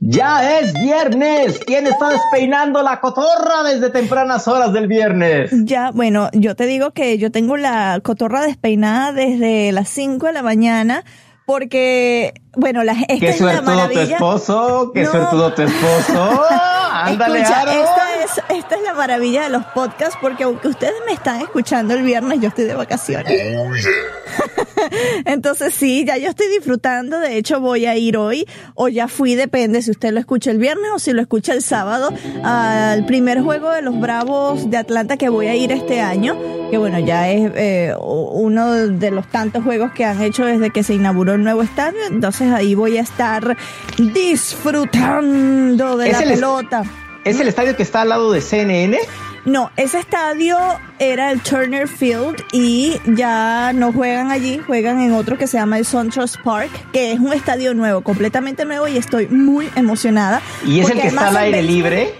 Ya es viernes. ¿Quién está despeinando la cotorra desde tempranas horas del viernes? Ya, bueno, yo te digo que yo tengo la cotorra despeinada desde las 5 de la mañana porque, bueno, la, esta ¿Qué es la suertudo tu esposo? ¿Qué suertudo tu esposo? Ándale, Escucha, esta es, esta es la maravilla de los podcasts porque aunque ustedes me están escuchando el viernes, yo estoy de vacaciones. Entonces sí, ya yo estoy disfrutando. De hecho, voy a ir hoy o ya fui, depende si usted lo escucha el viernes o si lo escucha el sábado, al primer juego de los Bravos de Atlanta que voy a ir este año. Que bueno, ya es eh, uno de los tantos juegos que han hecho desde que se inauguró el nuevo estadio. Entonces ahí voy a estar disfrutando de ¿Es la pelota. ¿Es el estadio que está al lado de CNN? No, ese estadio era el Turner Field y ya no juegan allí, juegan en otro que se llama el SunTrust Park, que es un estadio nuevo, completamente nuevo y estoy muy emocionada. ¿Y es el que está al aire libre?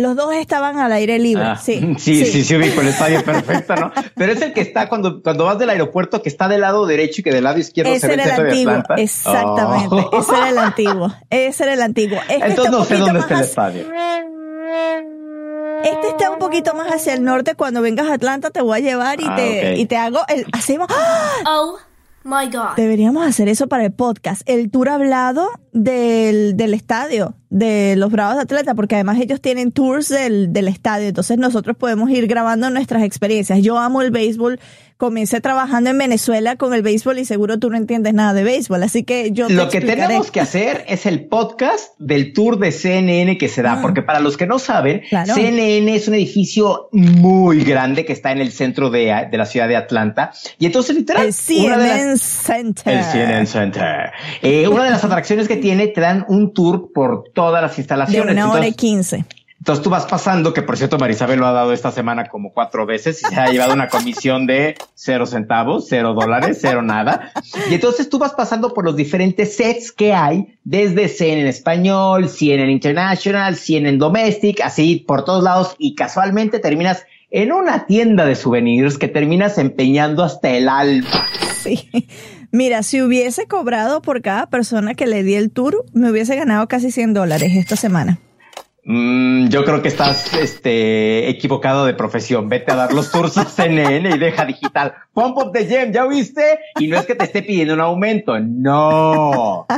Los dos estaban al aire libre, Ah, sí. sí, sí, sí, ubico el estadio perfecto, ¿no? Pero es el que está cuando, cuando vas del aeropuerto, que está del lado derecho y que del lado izquierdo se Ese ve el era el centro de antiguo, Atlanta. exactamente. Oh. Ese era el antiguo. Ese era el antiguo. Este Entonces no sé dónde está el estadio. Este está un poquito más hacia el norte. Cuando vengas a Atlanta te voy a llevar y Ah, te y te hago el hacemos ¡Ah! Oh my god. Deberíamos hacer eso para el podcast, el tour hablado del, del estadio, de los Bravos de Atlanta, porque además ellos tienen tours del, del estadio, entonces nosotros podemos ir grabando nuestras experiencias. Yo amo el béisbol, comencé trabajando en Venezuela con el béisbol y seguro tú no entiendes nada de béisbol, así que yo te Lo que tenemos que hacer es el podcast del tour de CNN que se da, porque para los que no saben, Ah. Claro. CNN es un edificio muy grande que está en el centro de, de la ciudad de Atlanta. Y entonces, literal, El de las- CNN Center. El CNN Center. Eh, una de las atracciones que tiene, te dan un tour por todas las De instalaciones. una hora y quince. Entonces tú vas pasando, que por cierto Marisabel lo ha dado esta semana como cuatro veces y se ha llevado una comisión de cero centavos, cero dólares, cero nada. Y entonces tú vas pasando por los diferentes sets que hay, desde CNN español, CNN International, CNN Domestic, así por todos lados y casualmente terminas en una tienda de souvenirs que terminas empeñando hasta el alma. Sí. Mira, si hubiese cobrado por cada persona que le di el tour, me hubiese ganado casi 100 dólares esta semana. Mm, yo creo que estás este, equivocado de profesión. Vete a dar los tours a CNN y deja digital. Pump up the gem, ¿ya viste? Y no es que te esté pidiendo un aumento. No.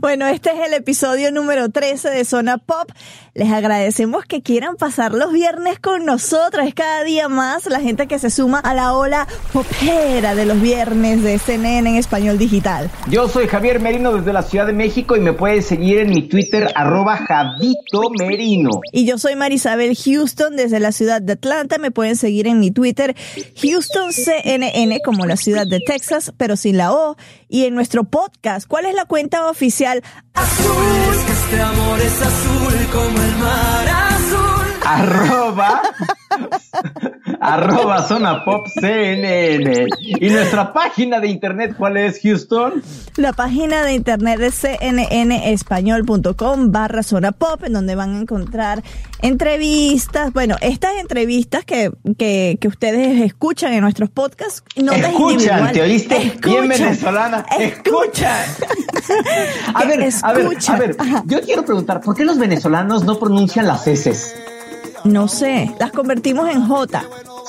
Bueno, este es el episodio número 13 de Zona Pop. Les agradecemos que quieran pasar los viernes con nosotras cada día más. La gente que se suma a la ola popera de los viernes de CNN en español digital. Yo soy Javier Merino desde la Ciudad de México y me puedes seguir en mi Twitter arroba Javito Merino. Y yo soy Marisabel Houston desde la ciudad de Atlanta. Me pueden seguir en mi Twitter Houston CNN como la ciudad de Texas, pero sin la O. Y en nuestro podcast, ¿cuál es la cuenta oficial? Es que este amor es azul como el mar azul. Arroba arroba zona pop CNN. Y nuestra página de internet, ¿cuál es Houston? La página de internet de cnnespañol.com barra zona pop, en donde van a encontrar entrevistas, bueno, estas entrevistas que, que, que ustedes escuchan en nuestros podcasts, notas Escuchan. ¿te oíste? Bien Escuchan, venezolana. Escuchan. A Que ver, a ver, escuchan. a ver, yo quiero preguntar, ¿por qué los venezolanos no pronuncian las heces? No sé, las convertimos en J,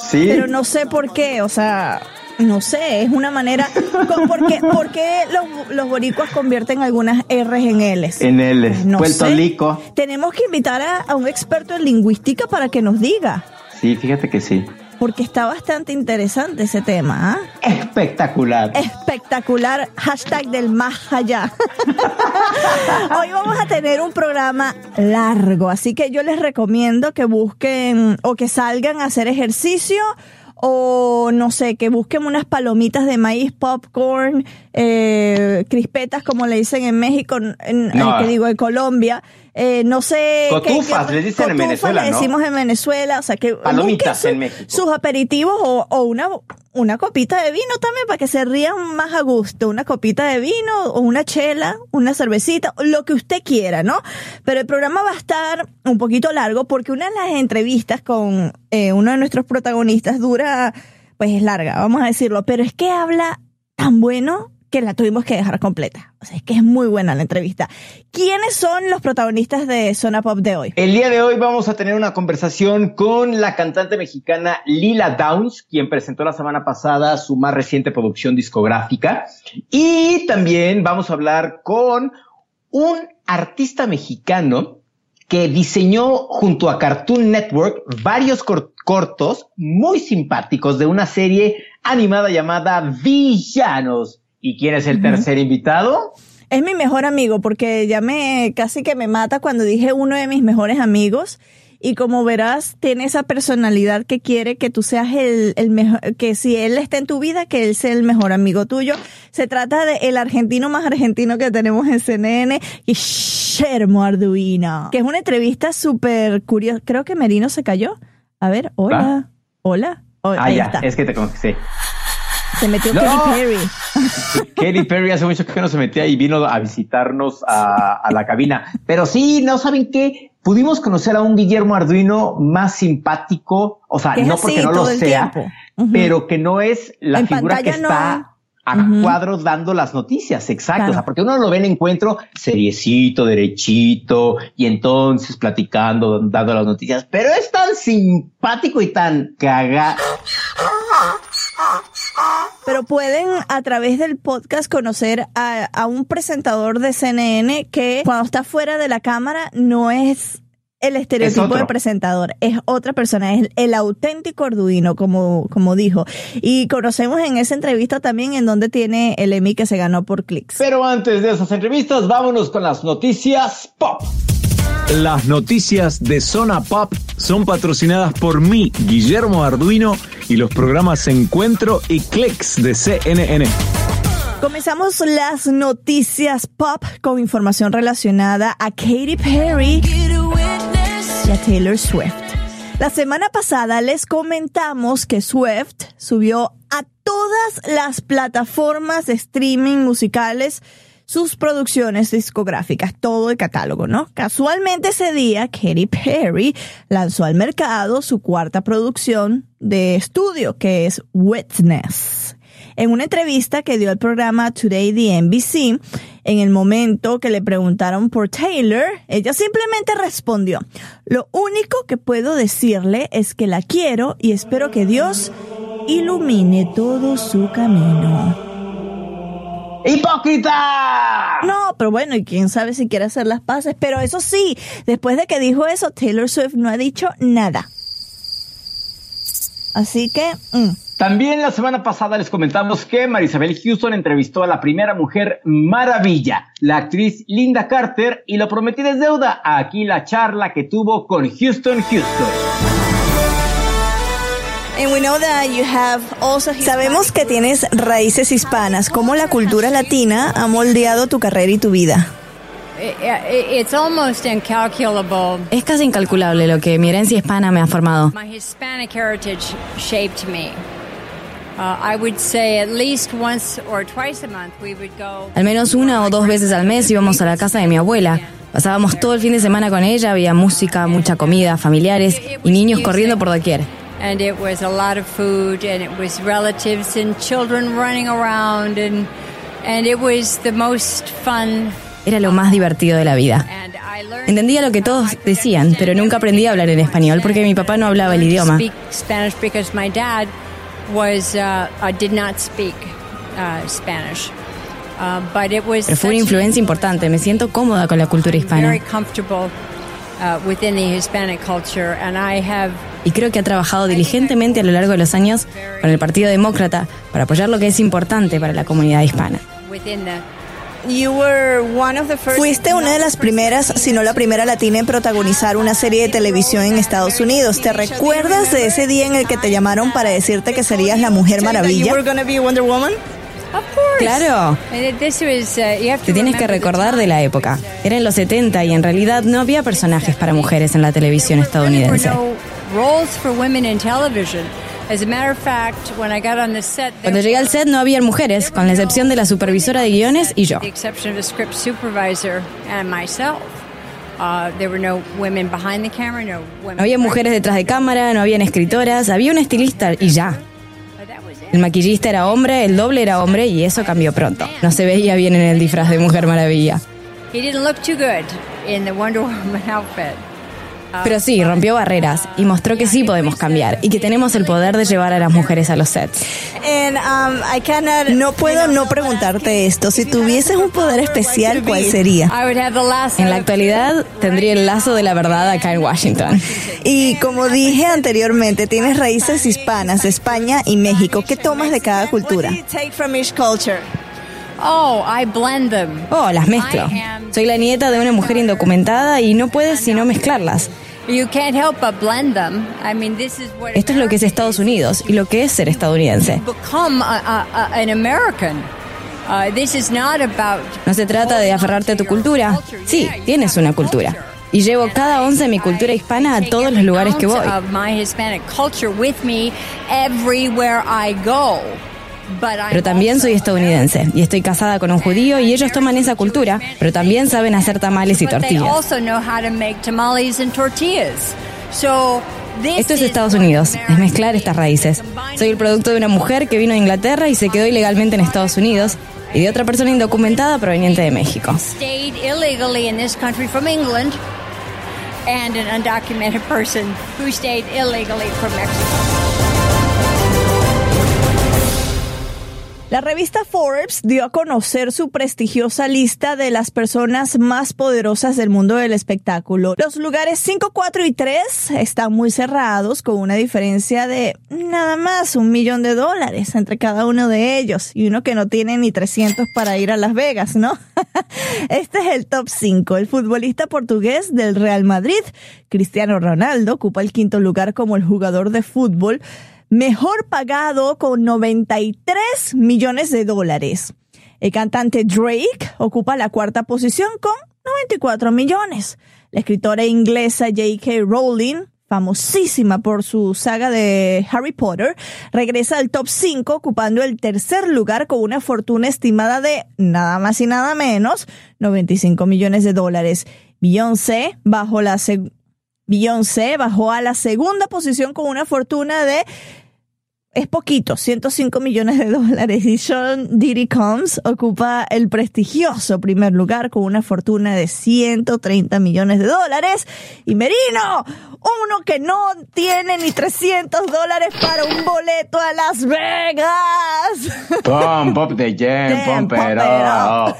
Sí. pero no sé por qué, o sea, no sé, es una manera, co- ¿por qué, por qué los, los boricuas convierten algunas R's en L's? En el No Puerto. Rico. Tenemos que invitar a, a un experto en lingüística para que nos diga, Sí, fíjate que sí. Porque está bastante interesante ese tema. ¿ah? Espectacular. Espectacular, hashtag del más allá. Hoy vamos a tener un programa largo, así que yo les recomiendo que busquen o que salgan a hacer ejercicio o no sé, que busquen unas palomitas de maíz, popcorn, eh, crispetas como le dicen en México, en, No. que digo en Colombia, eh, no sé. Cotufas, qué- les dicen en Venezuela, le ¿no? decimos en Venezuela, o sea que Palomitas en México. sus aperitivos o, o una, una copita de vino también para que se rían más a gusto, una copita de vino o una chela, una cervecita, lo que usted quiera, ¿no? Pero el programa va a estar un poquito largo porque una de las entrevistas con eh, uno de nuestros protagonistas dura, pues es larga, vamos a decirlo, pero es que habla tan bueno que la tuvimos que dejar completa. O sea, es que es muy buena la entrevista. ¿Quiénes son los protagonistas de Zona Pop de hoy? El día de hoy vamos a tener una conversación con la cantante mexicana Lila Downs, quien presentó la semana pasada su más reciente producción discográfica. Y también vamos a hablar con un artista mexicano que diseñó junto a Cartoon Network varios cor- cortos muy simpáticos de una serie animada llamada Villanos. ¿Y quién es el tercer invitado? Es mi mejor amigo porque ya me casi que me mata cuando dije uno de mis mejores amigos. Y como verás, tiene esa personalidad que quiere que tú seas el, el mejor, que si él está en tu vida, que él sea el mejor amigo tuyo. Se trata de el argentino más argentino que tenemos en CNN, Guillermo Arduino, que es una entrevista súper curiosa. Creo que Merino se cayó. A ver, hola, hola. Oh, Ah, ahí ya, está. es que te conocí. Se metió ¡No! Katy Perry. Katy Perry hace mucho que no se metía y vino a visitarnos a, a la cabina. Pero sí, no saben qué, pudimos conocer a un Guillermo Arduino más simpático, o sea, no porque no lo sea, pero que no es la En figura que está no. a Ujú. cuadros dando las noticias, exacto. Claro. O sea, porque uno lo ve en encuentro seriecito, derechito, y entonces platicando, dando las noticias, pero es tan simpático y tan caga. Pero pueden a través del podcast conocer a, a un presentador de CNN que cuando está fuera de la cámara no es el estereotipo de presentador, es otra persona, es el auténtico Arduino, como, como dijo. Y conocemos en esa entrevista también en donde tiene el Emmy que se ganó por clics. Pero antes de esas entrevistas, vámonos con las noticias pop. Las noticias de Zona Pop son patrocinadas por mí, Guillermo Arduino, y los programas Encuentro y Clicks de CNN. Comenzamos las noticias pop con información relacionada a Katy Perry y a Taylor Swift. La semana pasada les comentamos que Swift subió a todas las plataformas de streaming musicales sus producciones discográficas, todo el catálogo, ¿no? Casualmente ese día, Katy Perry lanzó al mercado su cuarta producción de estudio, que es Witness. En una entrevista que dio el programa Today the NBC, en el momento que le preguntaron por Taylor, ella simplemente respondió, lo único que puedo decirle es que la quiero y espero que Dios ilumine todo su camino. ¡Hipócrita! No, pero bueno, y quién sabe si quiere hacer las paces. Pero eso sí, después de que dijo eso, Taylor Swift no ha dicho nada. Así que, mm, También la semana pasada les comentamos que Marisabel Houston entrevistó a la primera mujer maravilla, la actriz Linda Carter, y lo prometí es deuda. Aquí la charla que tuvo con Houston Houston. Sabemos que tienes raíces hispanas. ¿Cómo la cultura latina ha moldeado tu carrera y tu vida? I- I- It's almost incalculable. Es casi incalculable lo que mi herencia hispana me ha formado. My Hispanic heritage shaped me. I would say at least once or twice a month we would go. Al menos una o dos veces al mes íbamos a la casa de mi abuela. Pasábamos todo el fin de semana con ella, había música, mucha comida, familiares y niños corriendo por doquier. And it was a lot of food, and it was relatives and children running around, and and it was the most fun. Era lo más divertido de la vida. And I learned. Entendía lo que todos decían, pero nunca aprendí a hablar en español porque mi papá no hablaba el idioma. Pero fue una influencia importante, me siento cómoda con la cultura hispana. Uh, Y creo que ha trabajado diligentemente a lo largo de los años con el Partido Demócrata para apoyar lo que es importante para la comunidad hispana. Fuiste una de las primeras, si no la primera latina en protagonizar una serie de televisión en Estados Unidos. ¿Te recuerdas de ese día en el que te llamaron para decirte que serías la Mujer Maravilla? Claro. Te tienes que recordar de la época. Era en los 70 y en realidad no había personajes para mujeres en la televisión estadounidense. Cuando llegué al set no había mujeres, con la excepción de la supervisora de guiones y yo. No había mujeres detrás de cámara, no habían escritoras, había una estilista y ya. El maquillista era hombre, el doble era hombre y eso cambió pronto. No se veía bien en el disfraz de Mujer Maravilla. Pero sí, rompió barreras y mostró que sí podemos cambiar y que tenemos el poder de llevar a las mujeres a los sets. Um, no puedo no preguntarte esto. Si tuvieses un poder especial, ¿cuál sería? En la actualidad tendría el lazo de la verdad acá en Washington. Y como dije anteriormente, tienes raíces hispanas de España y México. ¿Qué tomas de cada cultura? Oh, I blend them. Oh, las mezclo. Soy la nieta de una mujer indocumentada y no puedes sino mezclarlas. Esto es lo que es Estados Unidos y lo que es ser estadounidense. Uh, No se trata de aferrarte a tu cultura. Sí, tienes una cultura. Y llevo cada once de mi cultura hispana a todos los lugares que voy. Pero también soy estadounidense y estoy casada con un judío y ellos toman esa cultura, pero también saben hacer tamales y tortillas. Esto es Estados Unidos, es mezclar estas raíces. Soy el producto de una mujer que vino de Inglaterra y se quedó ilegalmente en Estados Unidos y de otra persona indocumentada proveniente de México. and an undocumented person who stayed illegally from Mexico. La revista Forbes dio a conocer su prestigiosa lista de las personas más poderosas del mundo del espectáculo. Los lugares 5, 4 y 3 están muy cerrados con una diferencia de nada más un millón de dólares entre cada uno de ellos y uno que no tiene ni 300 para ir a Las Vegas, ¿no? Este es el top 5. El futbolista portugués del Real Madrid, Cristiano Ronaldo, ocupa el quinto lugar como el jugador de fútbol mejor pagado con 93 millones de dólares. El cantante Drake ocupa la cuarta posición con 94 millones. La escritora inglesa J.K. Rowling, famosísima por su saga de Harry Potter, regresa al top 5 ocupando el tercer lugar con una fortuna estimada de nada más y nada menos 95 millones de dólares. Beyoncé bajo la Beyoncé bajó a la segunda posición con una fortuna de es poquito, 105 millones de dólares. Y Sean Diddy Combs ocupa el prestigioso primer lugar con una fortuna de 130 millones de dólares. Y Merino, uno que no tiene ni 300 dólares para un boleto a Las Vegas. Pump it pump it up.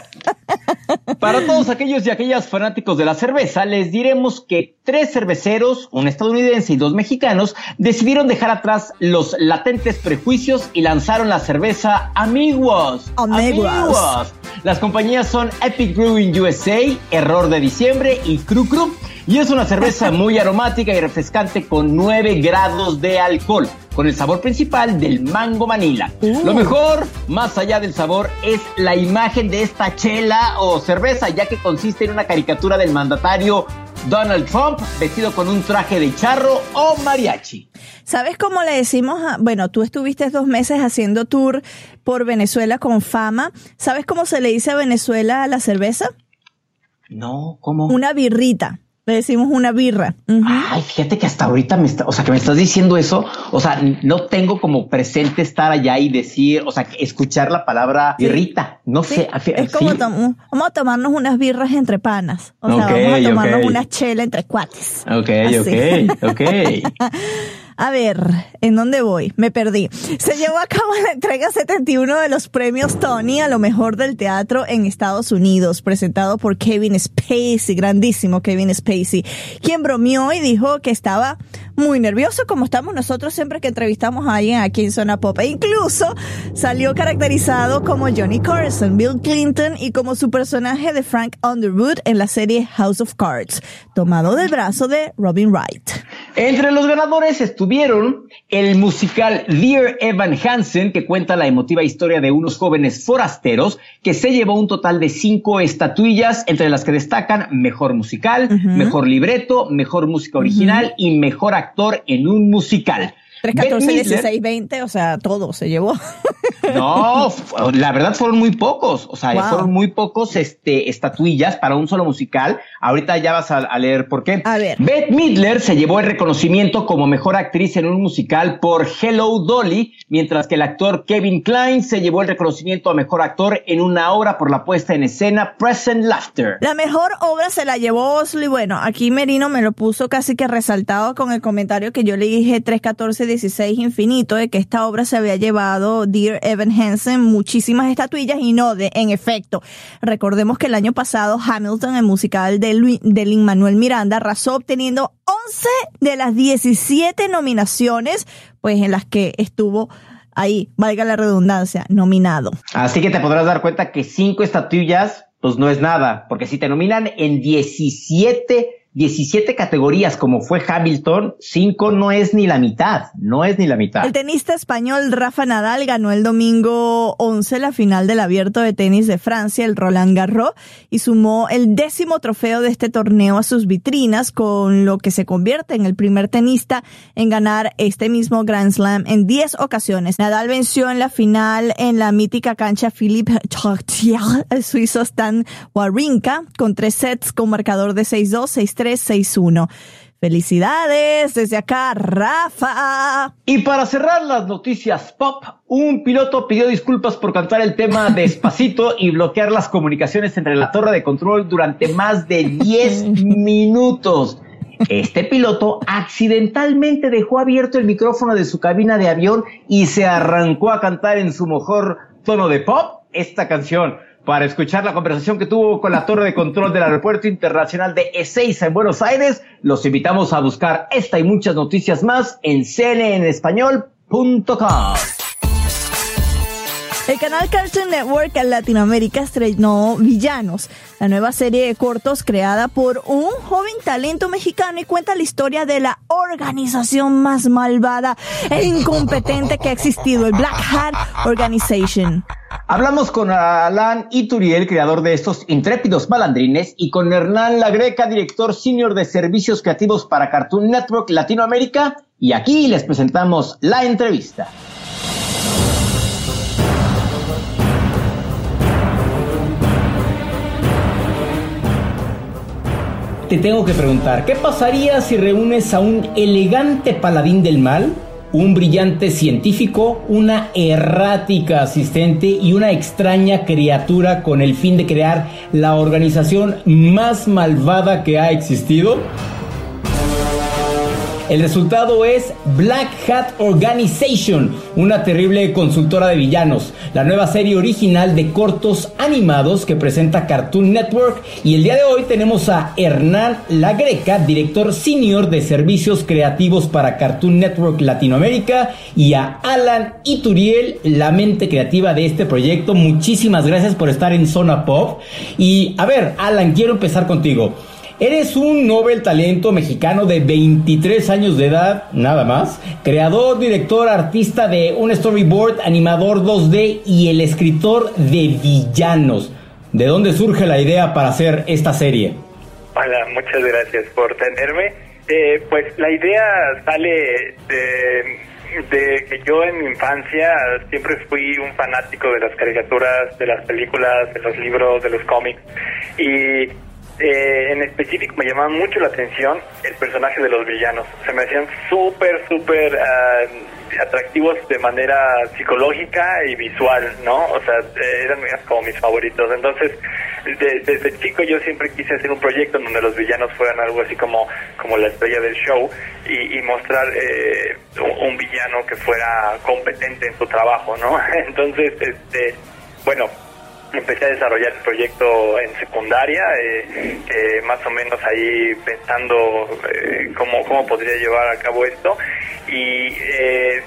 Para todos aquellos y aquellas fanáticos de la cerveza, les diremos que tres cerveceros, un estadounidense y dos mexicanos, decidieron dejar atrás los latentes prejuicios y lanzaron la cerveza Amigos. Amigos. Las compañías son Epic Brewing USA, Error de Diciembre y Cru Cru. Y es una cerveza muy aromática y refrescante con 9 grados de alcohol, con el sabor principal del mango manila. Lo mejor, más allá del sabor, es la imagen de esta chela o cerveza, ya que consiste en una caricatura del mandatario Donald Trump vestido con un traje de charro o mariachi. ¿Sabes cómo le decimos a, bueno, tú estuviste dos meses haciendo tour por Venezuela con fama. ¿Sabes cómo se le dice a Venezuela a la cerveza? No, ¿cómo? Una birrita. Le decimos una birra. Ay, fíjate que hasta ahorita me está, o sea, que me estás diciendo eso, o sea, no tengo como presente estar allá y decir, o sea, escuchar la palabra Sí. irrita. No Sí, sé, es como sí. tom- vamos a tomarnos unas birras entre panas. O sea, vamos a tomarnos una chela entre cuates. Ok, Así. ok, ok. A ver, ¿en dónde voy? Me perdí. Se llevó a cabo la entrega 71 de los premios Tony a lo mejor del teatro en Estados Unidos, presentado por Kevin Spacey, grandísimo Kevin Spacey, quien bromeó y dijo que estaba muy nervioso como estamos nosotros siempre que entrevistamos a alguien aquí en Zona Pop. E incluso salió caracterizado como Johnny Carson, Bill Clinton y como su personaje de Frank Underwood en la serie House of Cards, tomado del brazo de Robin Wright. Entre los ganadores estuvieron el musical Dear Evan Hansen, que cuenta la emotiva historia de unos jóvenes forasteros, que se llevó un total de cinco estatuillas, entre las que destacan mejor musical, mejor libreto, mejor música original y mejor actor en un musical. 3, 14, 16, 20, o sea, todo se llevó. No, la verdad fueron muy pocos, o sea, fueron muy pocos este, estatuillas para un solo musical. Ahorita ya vas a, leer por qué. A ver. Beth Midler se llevó el reconocimiento como mejor actriz en un musical por Hello Dolly, mientras que el actor Kevin Klein se llevó el reconocimiento a mejor actor en una obra por la puesta en escena Present Laughter. La mejor obra se la llevó Oslo y bueno, aquí Merino me lo puso casi que resaltado con el comentario que yo le dije 3, 14, 16 infinito de que esta obra se había llevado Dear Evan Hansen muchísimas estatuillas y no de, en efecto. Recordemos que el año pasado Hamilton, el musical de, Lin Manuel Miranda, arrasó obteniendo 11 de las 17 nominaciones, pues en las que estuvo ahí, valga la redundancia, nominado. Así que te podrás dar cuenta que cinco estatuillas, pues no es nada, porque si te nominan en 17 17 categorías como fue Hamilton, 5 no es ni la mitad, no es ni la mitad. El tenista español Rafa Nadal ganó el domingo 11 la final del abierto de tenis de Francia, el Roland Garros, y sumó el décimo trofeo de este torneo a sus vitrinas, con lo que se convierte en el primer tenista en ganar este mismo Grand Slam en 10 ocasiones. Nadal venció en la final en la mítica cancha Philippe Chautier, el suizo Stan Wawrinka, con tres sets con marcador de 6-2, 6 361. Felicidades desde acá, Rafa. Y para cerrar las noticias pop, un piloto pidió disculpas por cantar el tema despacito y bloquear las comunicaciones entre la torre de control durante más de 10 minutos. Este piloto accidentalmente dejó abierto el micrófono de su cabina de avión y se arrancó a cantar en su mejor tono de pop esta canción para escuchar la conversación que tuvo con la torre de control del Aeropuerto Internacional de Ezeiza en Buenos Aires. Los invitamos a buscar esta y muchas noticias más en cnnespañol.com. El canal Cartoon Network Latinoamérica estrenó Villanos, la nueva serie de cortos creada por un joven talento mexicano y cuenta la historia de la organización más malvada e incompetente que ha existido, el Black Hat Organization. Hablamos con Alan Ituriel, creador de estos intrépidos malandrines, y con Hernán Lagreca, director senior de servicios creativos para Cartoon Network Latinoamérica, y aquí les presentamos la entrevista. Te tengo que preguntar, ¿qué pasaría si reúnes a un elegante paladín del mal? un brillante científico, una errática asistente y una extraña criatura con el fin de crear la organización más malvada que ha existido? El resultado es Black Hat Organization, una terrible consultora de villanos, la nueva serie original de cortos animados que presenta Cartoon Network. Y el día de hoy tenemos a Hernán Lagreca, director senior de servicios creativos para Cartoon Network Latinoamérica, y a Alan Ituriel, la mente creativa de este proyecto. Muchísimas gracias por estar en Zona Pop. Y a ver, Alan, quiero empezar contigo. Eres un Nobel talento mexicano de 23 años de edad, nada más, creador, director, artista de un storyboard, animador 2D y el escritor de villanos. ¿De dónde surge la idea para hacer esta serie? Hola, muchas gracias por tenerme. Eh, pues la idea sale de, de, que yo en mi infancia siempre fui un fanático de las caricaturas, de las películas, de los libros, de los cómics. Y eh, en específico me llamaban mucho la atención el personaje de los villanos. Se me hacían súper, súper ah, atractivos de manera psicológica y visual, ¿no? O sea, eran como mis favoritos. Entonces, desde chico yo siempre quise hacer un proyecto en donde los villanos fueran algo así como, como la estrella del show y, mostrar eh, un, villano que fuera competente en su trabajo, ¿no? Entonces, este, bueno, empecé a desarrollar el proyecto en secundaria, eh, eh, más o menos ahí pensando eh, cómo, cómo podría llevar a cabo esto y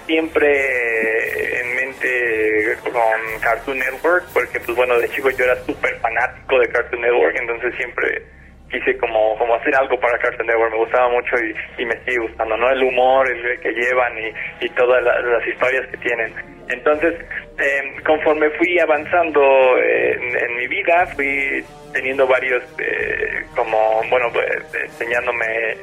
siempre en mente con Cartoon Network, porque pues bueno, de chico yo era súper fanático de Cartoon Network, entonces siempre quise como, como hacer algo para Cartoon Network, me gustaba mucho y, me sigue gustando, ¿no? El humor el que llevan y todas las historias que tienen. Entonces, eh, conforme fui avanzando en, mi vida, fui teniendo varios, eh, como, bueno, pues, enseñándome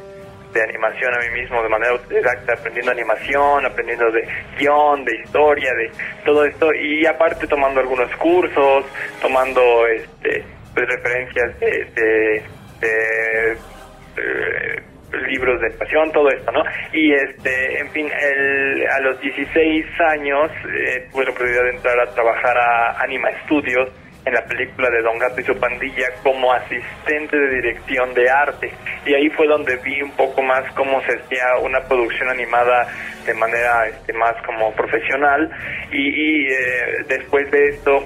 de animación a mí mismo de manera exacta, aprendiendo animación, aprendiendo de guion, de historia, de todo esto, y aparte tomando algunos cursos, tomando este, pues, referencias de, de eh, libros de pasión, todo esto, ¿no? Y este, en fin, el, a los 16 años eh, tuve la oportunidad de entrar a trabajar a Anima Studios en la película de Don Gato y su pandilla como asistente de dirección de arte. Y ahí fue donde vi un poco más cómo se hacía una producción animada de manera este, más como profesional. Y, eh, después de esto,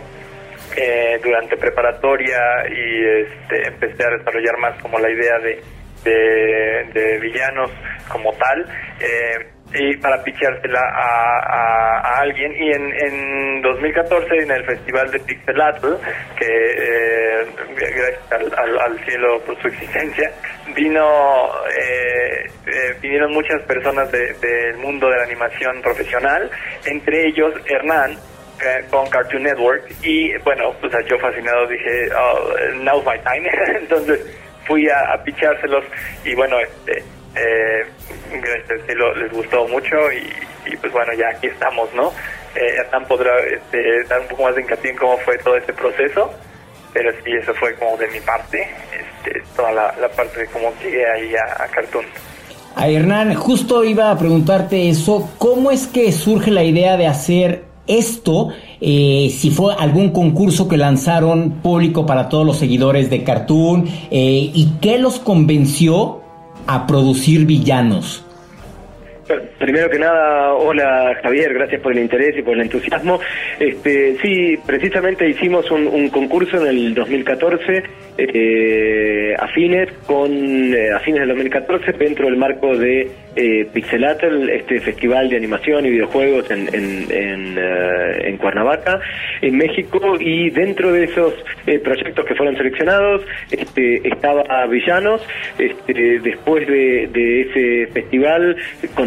eh, durante preparatoria, y este, empecé a desarrollar más como la idea de de, villanos como tal. Eh, y para pichársela a, alguien. Y en, en 2014, en el Festival de Pixelatl, que eh, gracias al, cielo por su existencia, vino eh, vinieron muchas personas del mundo de la animación profesional, entre ellos Hernán, con Cartoon Network y bueno, pues yo fascinado dije, oh, now's my time, entonces fui a, a pichárselos y bueno, este, eh, les gustó mucho y, pues bueno, ya aquí estamos, ¿no? Eh, podrá este, dar un poco más de hincapié cómo fue todo este proceso, pero sí, eso fue como de mi parte, este, toda la, parte de cómo llegué ahí a, a Cartoon. A Hernán, justo iba a preguntarte eso, ¿cómo es que surge la idea de hacer esto, eh, si fue algún concurso que lanzaron público para todos los seguidores de Cartoon, eh, y qué los convenció a producir villanos. Primero que nada, hola Javier, gracias por el interés y por el entusiasmo. Este, sí, precisamente hicimos un, concurso en el 2014, eh, a fines, con, eh, del 2014, dentro del marco de eh, Pixelatel, este festival de animación y videojuegos en, en, en, eh, Cuernavaca, en México, y dentro de esos eh, proyectos que fueron seleccionados este, estaba Villanos. Este, después de, de ese festival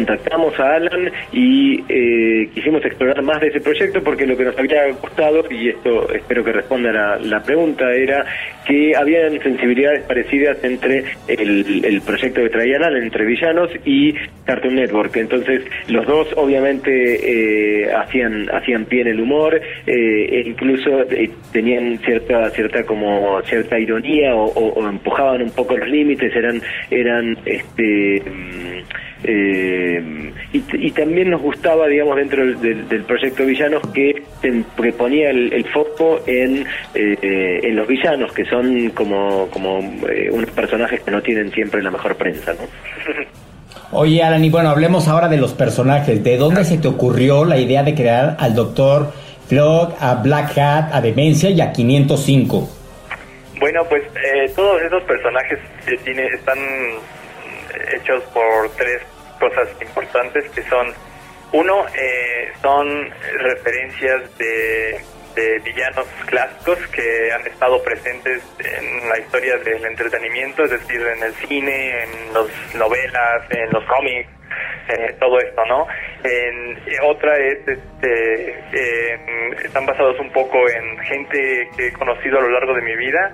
contactamos a Alan y eh, quisimos explorar más de ese proyecto porque lo que nos había gustado, y esto espero que responda la, pregunta, era que habían sensibilidades parecidas entre el, proyecto que traían Alan, entre Villanos y Cartoon Network. Entonces, los dos obviamente eh, hacían hacían pie en el humor eh, e incluso eh, tenían cierta cierta como cierta ironía o, empujaban un poco los límites, eran eran este mm, y, también nos gustaba, digamos, dentro del, proyecto Villanos que, que ponía el, foco en, en los villanos, que son como, como unos personajes que no tienen siempre la mejor prensa, ¿no? Oye, Alan, y bueno, hablemos ahora de los personajes. ¿De dónde se te ocurrió la idea de crear al doctor Flock, a Black Hat, a Demencia y a 505? Bueno, pues eh, todos esos personajes eh, tiene, están hechos por tres cosas importantes que son, uno, eh, son referencias de de villanos clásicos que han estado presentes en la historia del entretenimiento, es decir, en el cine, en las novelas, en los cómics, eh, todo esto, ¿no? En, otra es, este, están basados un poco en gente que he conocido a lo largo de mi vida,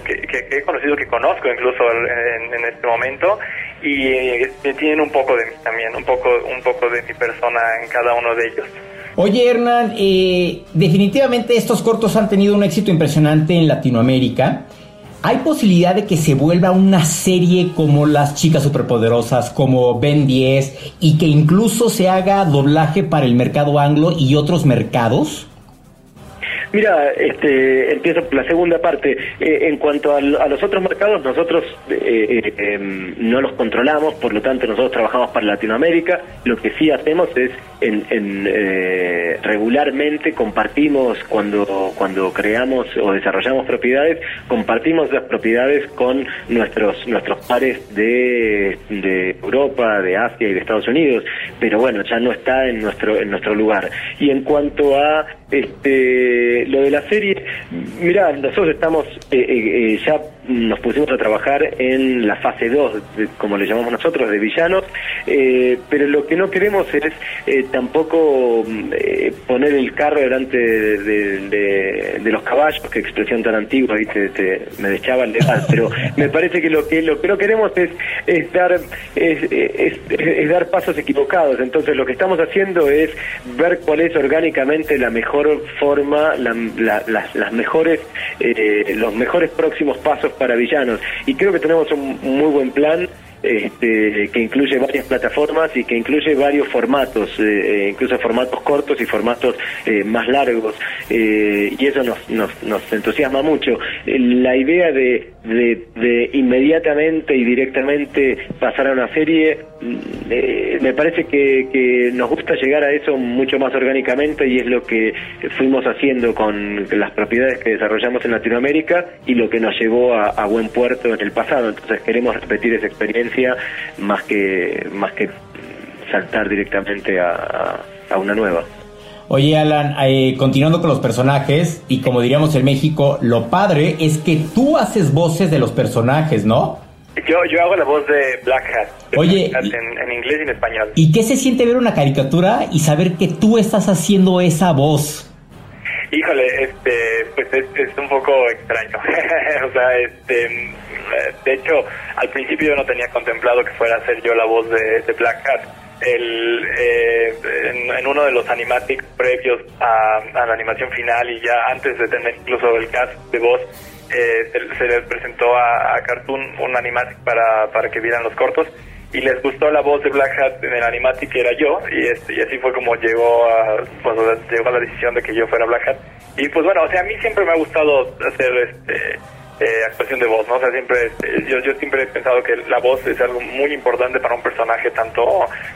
que, he conocido, que conozco incluso en, este momento, y eh, tienen un poco de mí también, un poco, un poco de mi persona en cada uno de ellos. Oye, Hernán, eh, definitivamente estos cortos han tenido un éxito impresionante en Latinoamérica. ¿Hay posibilidad de que se vuelva una serie como Las Chicas Superpoderosas, como Ben 10, y que incluso se haga doblaje para el mercado anglo y otros mercados? Mira, este, empiezo por la segunda parte. Eh, en cuanto a, los otros mercados, nosotros eh, eh, no los controlamos, por lo tanto nosotros trabajamos para Latinoamérica. Lo que sí hacemos es en, en regularmente compartimos cuando cuando creamos o desarrollamos propiedades, compartimos las propiedades con nuestros nuestros pares de, de Europa, de Asia y de Estados Unidos. Pero bueno, ya no está en nuestro en nuestro lugar. Y en cuanto a este, lo de la serie, mira, nosotros estamos, eh, eh, eh, ya nos pusimos a trabajar en la fase 2, como le llamamos nosotros, de villanos, pero lo que no queremos es tampoco poner el carro delante de, los caballos, que expresión tan antigua, y te, me dechaba el legal, pero me parece que lo que lo que no queremos es, es dar es dar pasos equivocados, entonces lo que estamos haciendo es ver cuál es orgánicamente la mejor forma, las, mejores, eh, los mejores próximos pasos para villanos. Y creo que tenemos un muy buen plan este, que incluye varias plataformas y que incluye varios formatos, eh, eh, incluso formatos cortos y formatos más largos, y eso nos, nos, nos entusiasma mucho. La idea de, de, inmediatamente y directamente pasar a una serie, mm, me parece que, que, nos gusta llegar a eso mucho más orgánicamente y es lo que fuimos haciendo con las propiedades que desarrollamos en Latinoamérica y lo que nos llevó a buen puerto en el pasado. Entonces queremos repetir esa experiencia más que, más que saltar directamente a, a una nueva. Oye, Alan, eh, continuando con los personajes, y como diríamos en México, lo padre es que tú haces voces de los personajes, ¿no? Yo, yo hago la voz de Black Hat. Oye, en, inglés y en español. ¿Y qué se siente ver una caricatura y saber que tú estás haciendo esa voz? Híjole, este, pues es, un poco extraño. o sea, este, de hecho, al principio yo no tenía contemplado que fuera a ser yo la voz de, Black Hat el, eh, en, uno de los animatics previos a, la animación final y ya antes de tener incluso el cast de voz, eh, se, les presentó a, Cartoon un animatic para, para que vieran los cortos y les gustó la voz de Black Hat en el animatic que era yo y, este, y así fue como llegó a, pues, llegó a la decisión de que yo fuera Black Hat y pues bueno, o sea, a mí siempre me ha gustado hacer este eh, actuación de voz, ¿no? O sea, siempre, eh, yo, yo siempre he pensado que la voz es algo muy importante para un personaje, tanto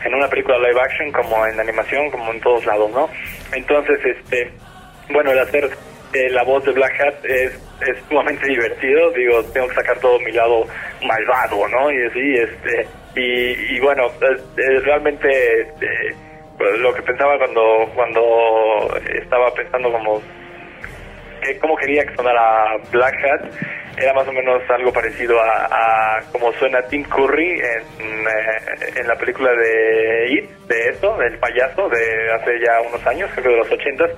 en una película live action como en animación, como en todos lados, ¿no? Entonces, este, bueno, el hacer eh, la voz de Black Hat es, es sumamente divertido, digo, tengo que sacar todo mi lado malvado, ¿no? Y así, este, y, y bueno, realmente pues, lo que pensaba cuando, cuando estaba pensando como cómo quería que sonara Black Hat era más o menos algo parecido a, como suena Tim Curry en, eh, en, la película de It, de eso, del payaso, de hace ya unos años, creo que de los ochentas,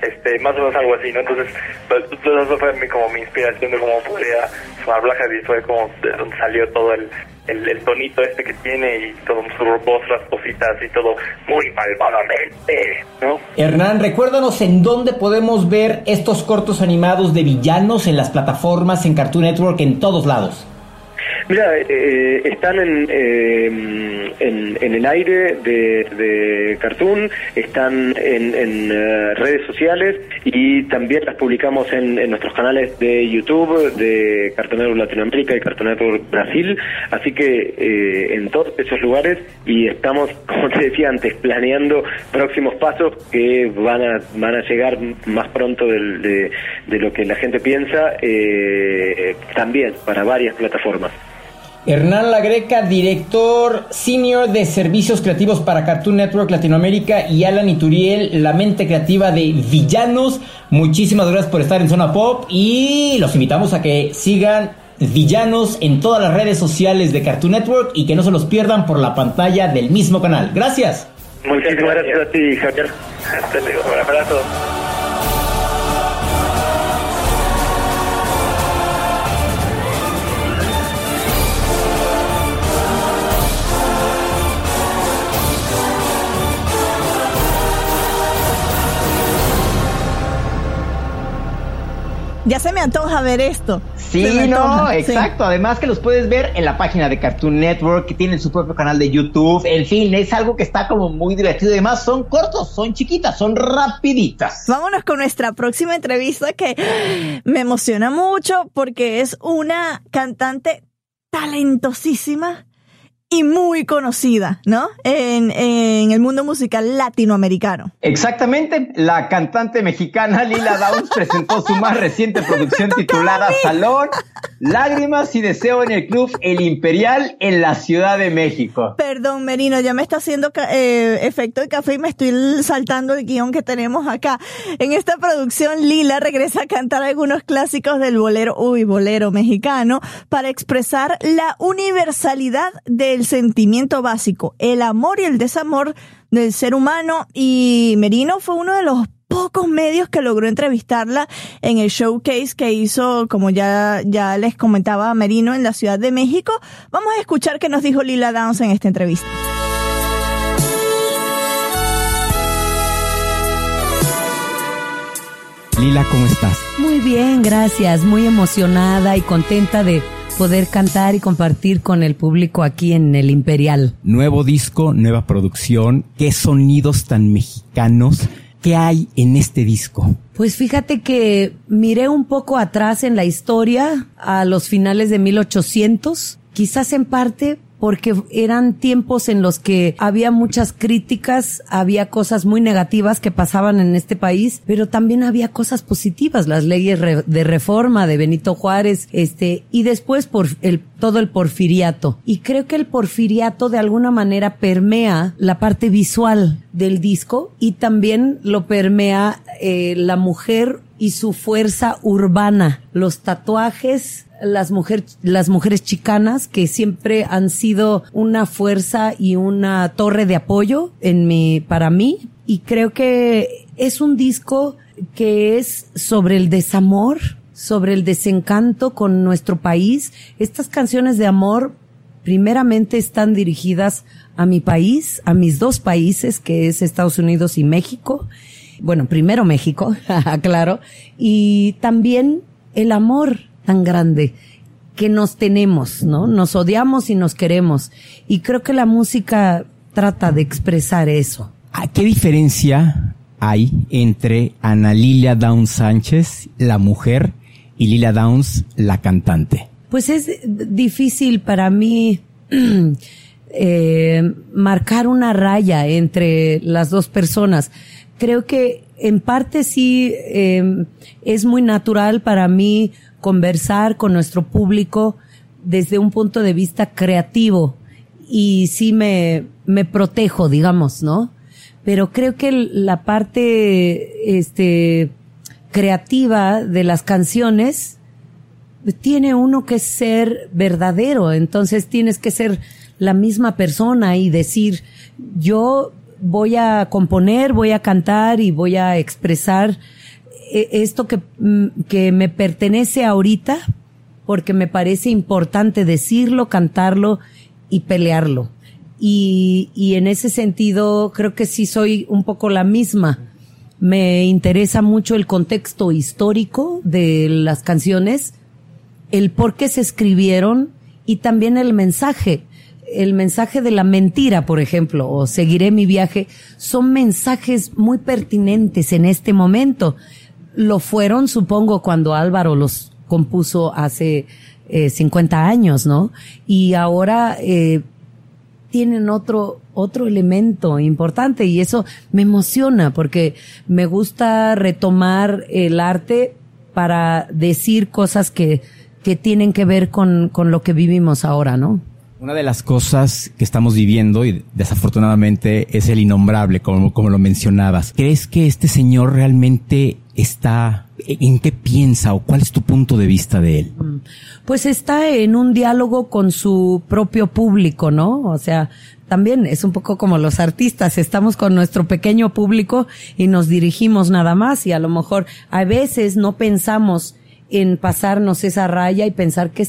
este, más o menos algo así, ¿no? Entonces, pues, eso fue mi, como mi inspiración de cómo podría sonar Black Hat y fue como de donde salió todo el, el, tonito este que tiene y todo su voz, las cositas y todo muy malvadamente, ¿no? Hernán, recuérdanos en dónde podemos ver estos cortos animados de villanos en las plataformas, en Cartoon Network, en todos lados. Mira, eh, están en, eh, en, en, el aire de, de Cartoon, están en, uh, redes sociales y también las publicamos en, en, nuestros canales de YouTube de Cartoon Network Latinoamérica y Cartoon Network Brasil, así que eh, en todos esos lugares y estamos, como te decía antes, planeando próximos pasos que van a, van a llegar más pronto del, de, de lo que la gente piensa, eh, también para varias plataformas. Hernán Lagreca, director senior de servicios creativos para Cartoon Network Latinoamérica y Alan Ituriel, la mente creativa de Villanos. Muchísimas gracias por estar en Zona Pop y los invitamos a que sigan Villanos en todas las redes sociales de Cartoon Network y que no se los pierdan por la pantalla del mismo canal. Gracias. Muchísimas gracias a ti, Javier. Un abrazo. Ya se me antoja ver esto. Sí, no, sí. exacto. Además que los puedes ver en la página de Cartoon Network, que tienen su propio canal de YouTube. En fin, es algo que está como muy divertido. Además, son cortos, son chiquitas, son rapiditas. Vámonos con nuestra próxima entrevista que me emociona mucho porque es una cantante talentosísima y muy conocida, ¿no? En, en el mundo musical latinoamericano. Exactamente, la cantante mexicana Lila Downs presentó su más reciente producción titulada Salón, Lágrimas y Deseo en el Club El Imperial en la Ciudad de México. Perdón, Merino, ya me está haciendo eh, efecto de café y me estoy saltando el guion que tenemos acá. En esta producción, Lila regresa a cantar algunos clásicos del bolero, uy, bolero mexicano, para expresar la universalidad del sentimiento básico, el amor y el desamor del ser humano. Y Merino fue uno de los pocos medios que logró entrevistarla en el showcase que hizo, como ya, ya les comentaba Merino, en la Ciudad de México. Vamos a escuchar qué nos dijo Lila Downs en esta entrevista. Lila, ¿cómo estás? Muy bien, gracias. Muy emocionada y contenta de poder cantar y compartir con el público aquí en el Imperial. Nuevo disco, nueva producción. ¿Qué sonidos tan mexicanos? ¿Qué hay en este disco? Pues fíjate que miré un poco atrás en la historia, a los finales de 1800, quizás en parte porque eran tiempos en los que había muchas críticas, había cosas muy negativas que pasaban en este país, pero también había cosas positivas, las leyes de reforma de Benito Juárez, este, y después por el, todo el porfiriato. Y creo que el porfiriato de alguna manera permea la parte visual del disco y también lo permea eh, la mujer y su fuerza urbana, los tatuajes, las mujeres, las mujeres chicanas que siempre han sido una fuerza y una torre de apoyo en mi, para mí. Y creo que es un disco que es sobre el desamor, sobre el desencanto con nuestro país. Estas canciones de amor primeramente están dirigidas a mi país, a mis dos países, que es Estados Unidos y México. Bueno, primero México, claro. Y también el amor tan grande que nos tenemos, ¿no? Nos odiamos y nos queremos. Y creo que la música trata de expresar eso. ¿A ¿Qué diferencia hay entre Ana Lilia Downs Sánchez, la mujer, y Lila Downs, la cantante? Pues es difícil para mí eh, marcar una raya entre las dos personas. Creo que en parte sí eh, es muy natural para mí conversar con nuestro público desde un punto de vista creativo y sí me, me protejo, digamos, ¿no? Pero creo que la parte este, creativa de las canciones tiene uno que ser verdadero, entonces tienes que ser la misma persona y decir, yo voy a componer, voy a cantar y voy a expresar esto que, mm, que me pertenece ahorita, porque me parece importante decirlo, cantarlo y pelearlo. Y, y en ese sentido creo que sí soy un poco la misma. Me interesa mucho el contexto histórico de las canciones, el por qué se escribieron y también el mensaje. El mensaje de la mentira, por ejemplo, o seguiré mi viaje, son mensajes muy pertinentes en este momento. Lo fueron, supongo, cuando Álvaro los compuso hace eh, 50 años, ¿no? Y ahora eh, tienen otro, otro elemento importante y eso me emociona porque me gusta retomar el arte para decir cosas que, que tienen que ver con, con lo que vivimos ahora, ¿no? Una de las cosas que estamos viviendo y desafortunadamente es el innombrable, como, como lo mencionabas. ¿Crees que este señor realmente está, en qué piensa o cuál es tu punto de vista de él? Pues está en un diálogo con su propio público, ¿no? O sea, también es un poco como los artistas, estamos con nuestro pequeño público y nos dirigimos nada más y a lo mejor a veces no pensamos en pasarnos esa raya y pensar que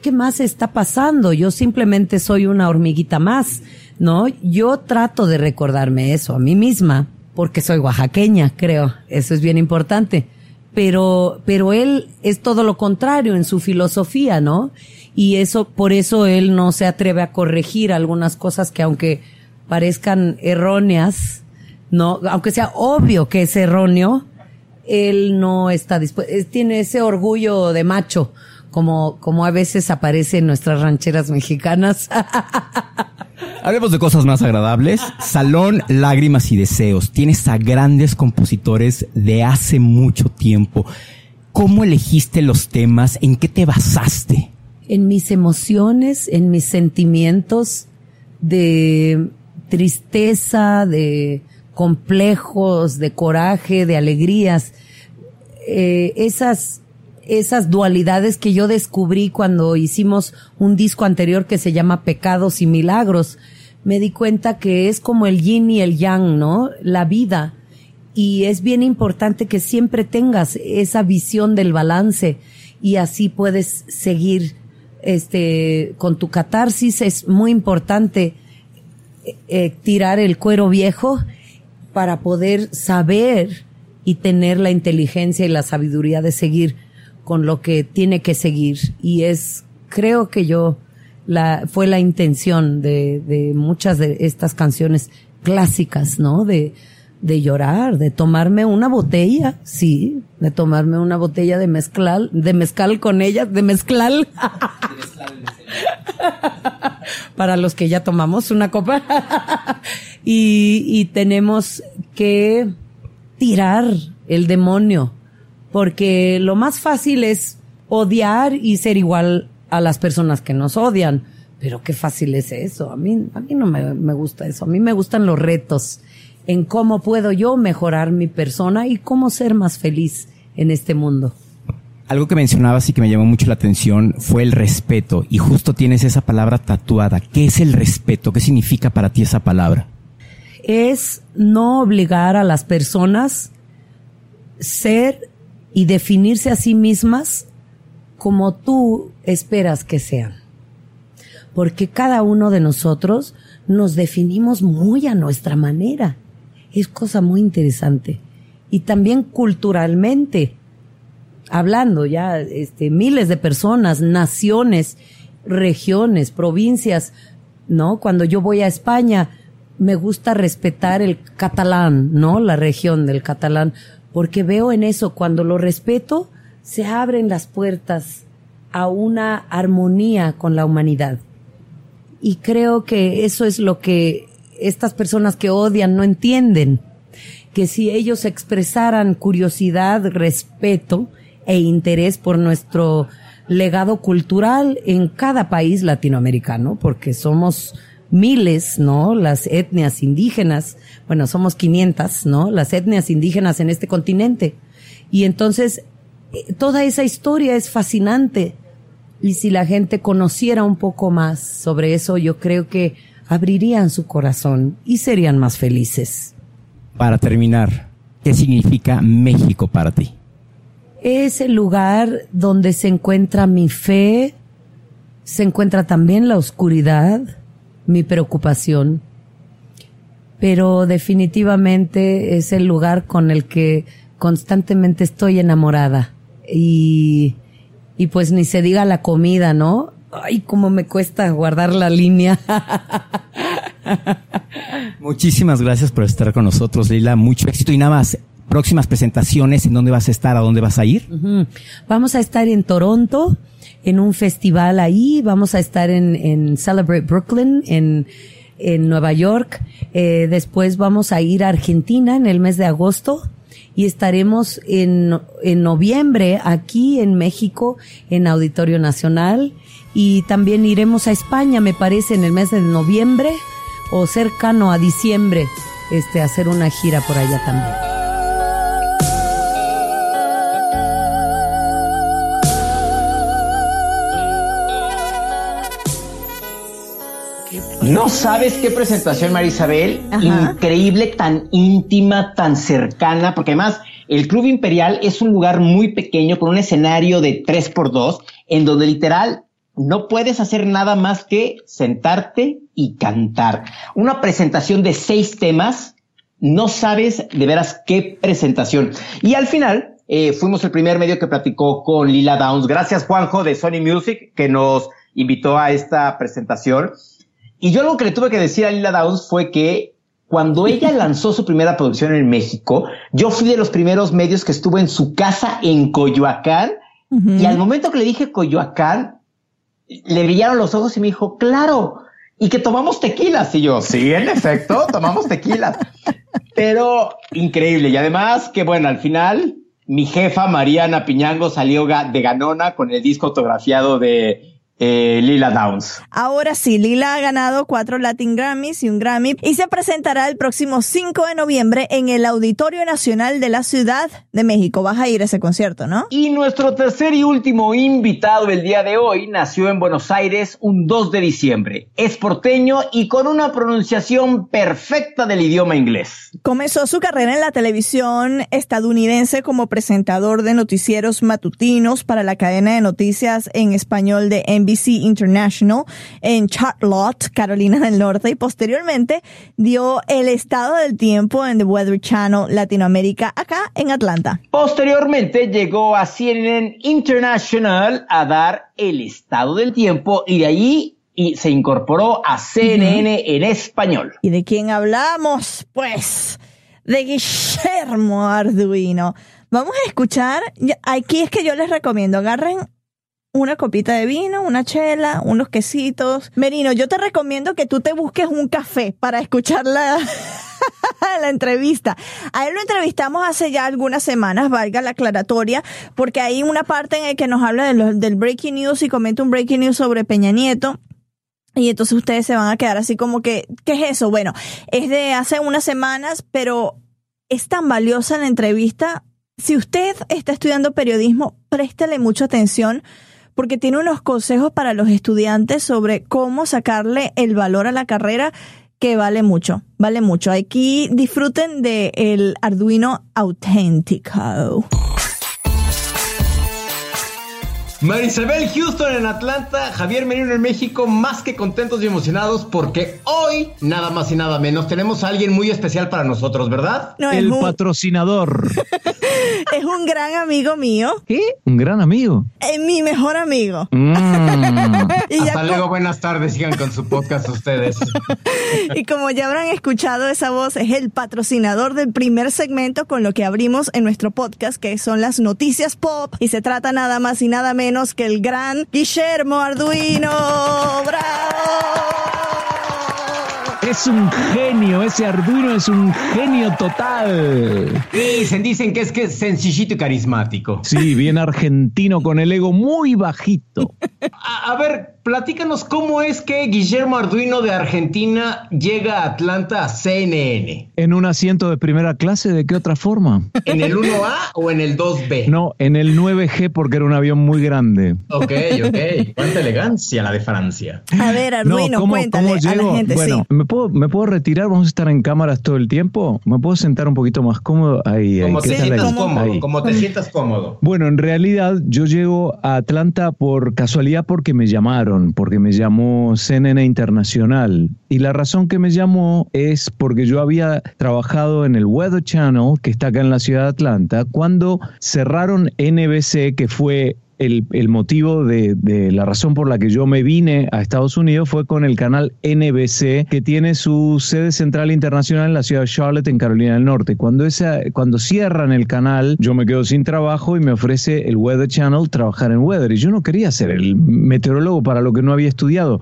¿qué más está pasando? Yo simplemente soy una hormiguita más, ¿no? Yo trato de recordarme eso a mí misma, porque soy oaxaqueña, creo. Eso es bien importante. pero, pero él es todo lo contrario en su filosofía, ¿no? Y eso, por eso él no se atreve a corregir algunas cosas que aunque parezcan erróneas, no, aunque sea obvio que es erróneo, él no está dispuesto, tiene ese orgullo de macho, como, como a veces aparece en nuestras rancheras mexicanas. Hablemos de cosas más agradables. Salón, lágrimas y deseos. Tienes a grandes compositores de hace mucho tiempo. ¿Cómo elegiste los temas? ¿En qué te basaste? En mis emociones, en mis sentimientos de tristeza, de complejos, de coraje, de alegrías. Eh, esas, esas dualidades que yo descubrí cuando hicimos un disco anterior que se llama Pecados y Milagros. Me di cuenta que es como el yin y el yang, ¿no? La vida. Y es bien importante que siempre tengas esa visión del balance y así puedes seguir este con tu catarsis es muy importante eh, tirar el cuero viejo para poder saber y tener la inteligencia y la sabiduría de seguir con lo que tiene que seguir. Y es, creo que yo, la, fue la intención de, de muchas de estas canciones clásicas, ¿no? De, de llorar, de tomarme una botella, sí, de tomarme una botella de mezcal, de mezcal con ellas, de mezcal. Para los que ya tomamos una copa. y, y tenemos que tirar el demonio, porque lo más fácil es odiar y ser igual a las personas que nos odian. Pero qué fácil es eso. A mí, a mí no me, me gusta eso. A mí me gustan los retos en cómo puedo yo mejorar mi persona y cómo ser más feliz en este mundo. Algo que mencionabas y que me llamó mucho la atención fue el respeto. Y justo tienes esa palabra tatuada. ¿Qué es el respeto? ¿Qué significa para ti esa palabra? Es no obligar a las personas ser y definirse a sí mismas como tú esperas que sean. Porque cada uno de nosotros nos definimos muy a nuestra manera es cosa muy interesante. Y también culturalmente, hablando ya, este, miles de personas, naciones, regiones, provincias, ¿no? Cuando yo voy a España, me gusta respetar el catalán, ¿no? La región del catalán, porque veo en eso, cuando lo respeto, se abren las puertas a una armonía con la humanidad. Y creo que eso es lo que estas personas que odian no entienden que si ellos expresaran curiosidad, respeto e interés por nuestro legado cultural en cada país latinoamericano, porque somos miles, ¿no? Las etnias indígenas, bueno, somos 500, ¿no? Las etnias indígenas en este continente. Y entonces, eh, toda esa historia es fascinante. Y si la gente conociera un poco más sobre eso, yo creo que abrirían su corazón y serían más felices. Para terminar, ¿qué significa México para ti? Es el lugar donde se encuentra mi fe, se encuentra también la oscuridad, mi preocupación, pero definitivamente es el lugar con el que constantemente estoy enamorada. Y, y pues ni se diga la comida, ¿no? Ay, cómo me cuesta guardar la línea. Muchísimas gracias por estar con nosotros, Lila. Mucho éxito y nada más. Próximas presentaciones, ¿en dónde vas a estar? ¿A dónde vas a ir? Vamos a estar en Toronto, en un festival ahí. Vamos a estar en, en Celebrate Brooklyn, en, en Nueva York. Eh, después vamos a ir a Argentina en el mes de agosto y estaremos en, en noviembre aquí en México en Auditorio Nacional y también iremos a España, me parece, en el mes de noviembre o cercano a diciembre, este, hacer una gira por allá también. No sabes qué presentación, Marisabel. Increíble, tan íntima, tan cercana, porque además el Club Imperial es un lugar muy pequeño con un escenario de 3x2, en donde literal no puedes hacer nada más que sentarte y cantar. Una presentación de seis temas, no sabes de veras qué presentación. Y al final, eh, fuimos el primer medio que platicó con Lila Downs. Gracias, Juanjo, de Sony Music, que nos invitó a esta presentación. Y yo lo que le tuve que decir a Lila Downs fue que cuando ella lanzó su primera producción en México, yo fui de los primeros medios que estuve en su casa en Coyoacán. Y al momento que le dije Coyoacán, le brillaron los ojos y me dijo, claro, y que tomamos tequilas. Y yo, sí, en efecto, tomamos tequilas. Pero increíble. Y además que bueno, al final mi jefa Mariana Piñango salió de ganona con el disco autografiado de eh, Lila Downs. Ahora sí, Lila ha ganado cuatro Latin Grammys y un Grammy y se presentará el próximo 5 de noviembre en el Auditorio Nacional de la Ciudad de México. Vas a ir a ese concierto, ¿no? Y nuestro tercer y último invitado el día de hoy nació en Buenos Aires un 2 de diciembre. Es porteño y con una pronunciación perfecta del idioma inglés. Comenzó su carrera en la televisión estadounidense como presentador de noticieros matutinos para la cadena de noticias en español de NBC International en Charlotte, Carolina del Norte, y posteriormente dio el estado del tiempo en The Weather Channel Latinoamérica acá en Atlanta. Posteriormente llegó a CNN International a dar el estado del tiempo y de ahí y se incorporó a CNN en español. ¿Y de quién hablamos? Pues de Guillermo Arduino. Vamos a escuchar, aquí es que yo les recomiendo, agarren una copita de vino, una chela, unos quesitos. Merino, yo te recomiendo que tú te busques un café para escuchar la, la entrevista. A él lo entrevistamos hace ya algunas semanas, valga la aclaratoria, porque hay una parte en la que nos habla del breaking news y comenta un breaking news sobre Peña Nieto. Y entonces ustedes se van a quedar así como que, ¿qué es eso? Bueno, es de hace unas semanas, pero es tan valiosa la entrevista. Si usted está estudiando periodismo, préstele mucha atención porque tiene unos consejos para los estudiantes sobre cómo sacarle el valor a la carrera que vale mucho, vale mucho. Aquí disfruten de el Arduino auténtico. Marisabel Houston en Atlanta, Javier Merino en México, más que contentos y emocionados porque hoy, nada más y nada menos, tenemos a alguien muy especial para nosotros, ¿verdad? el patrocinador. es un gran amigo mío. ¿Qué? ¿Un gran amigo? Es mi mejor amigo. Mm. Hasta luego, buenas tardes, sigan con su podcast ustedes. y como ya habrán escuchado esa voz, es el patrocinador del primer segmento con lo que abrimos en nuestro podcast, que son las noticias pop, y se trata nada más y nada menos que el gran Guillermo Arduino. ¡Bravo! Es un genio, ese Arduino es un genio total. Dicen, dicen que es que es sencillito y carismático. Sí, bien argentino con el ego muy bajito. a ver, platícanos cómo es que Guillermo Arduino de Argentina llega a Atlanta a CNN. ¿En un asiento de primera clase? ¿De qué otra forma? ¿En el 1A o en el 2B? No, en el 9G porque era un avión muy grande. Ok, ok. Cuánta elegancia la de Francia. A ver, Arduino, cuéntale a la gente. Bueno, ¿me, puedo, ¿me puedo retirar? ¿Vamos a estar en cámaras todo el tiempo? ¿Me puedo sentar un poquito más cómodo? Ahí, como te sientas cómodo, como te sientas cómodo. Bueno, en realidad yo llego a Atlanta por casualidad porque me llamaron porque me llamó CNN Internacional. Y la razón que me llamó es porque yo había trabajado en el Weather Channel, que está acá en la ciudad de Atlanta, cuando cerraron NBC, que fue el, motivo de, la razón por la que yo me vine a Estados Unidos fue con el canal NBC, que tiene su sede central internacional en la ciudad de Charlotte, en Carolina del Norte. Cuando, esa, cuando cierran el canal, yo me quedo sin trabajo y me ofrece el Weather Channel trabajar en Weather. Y yo no quería ser el meteorólogo para lo que no había estudiado.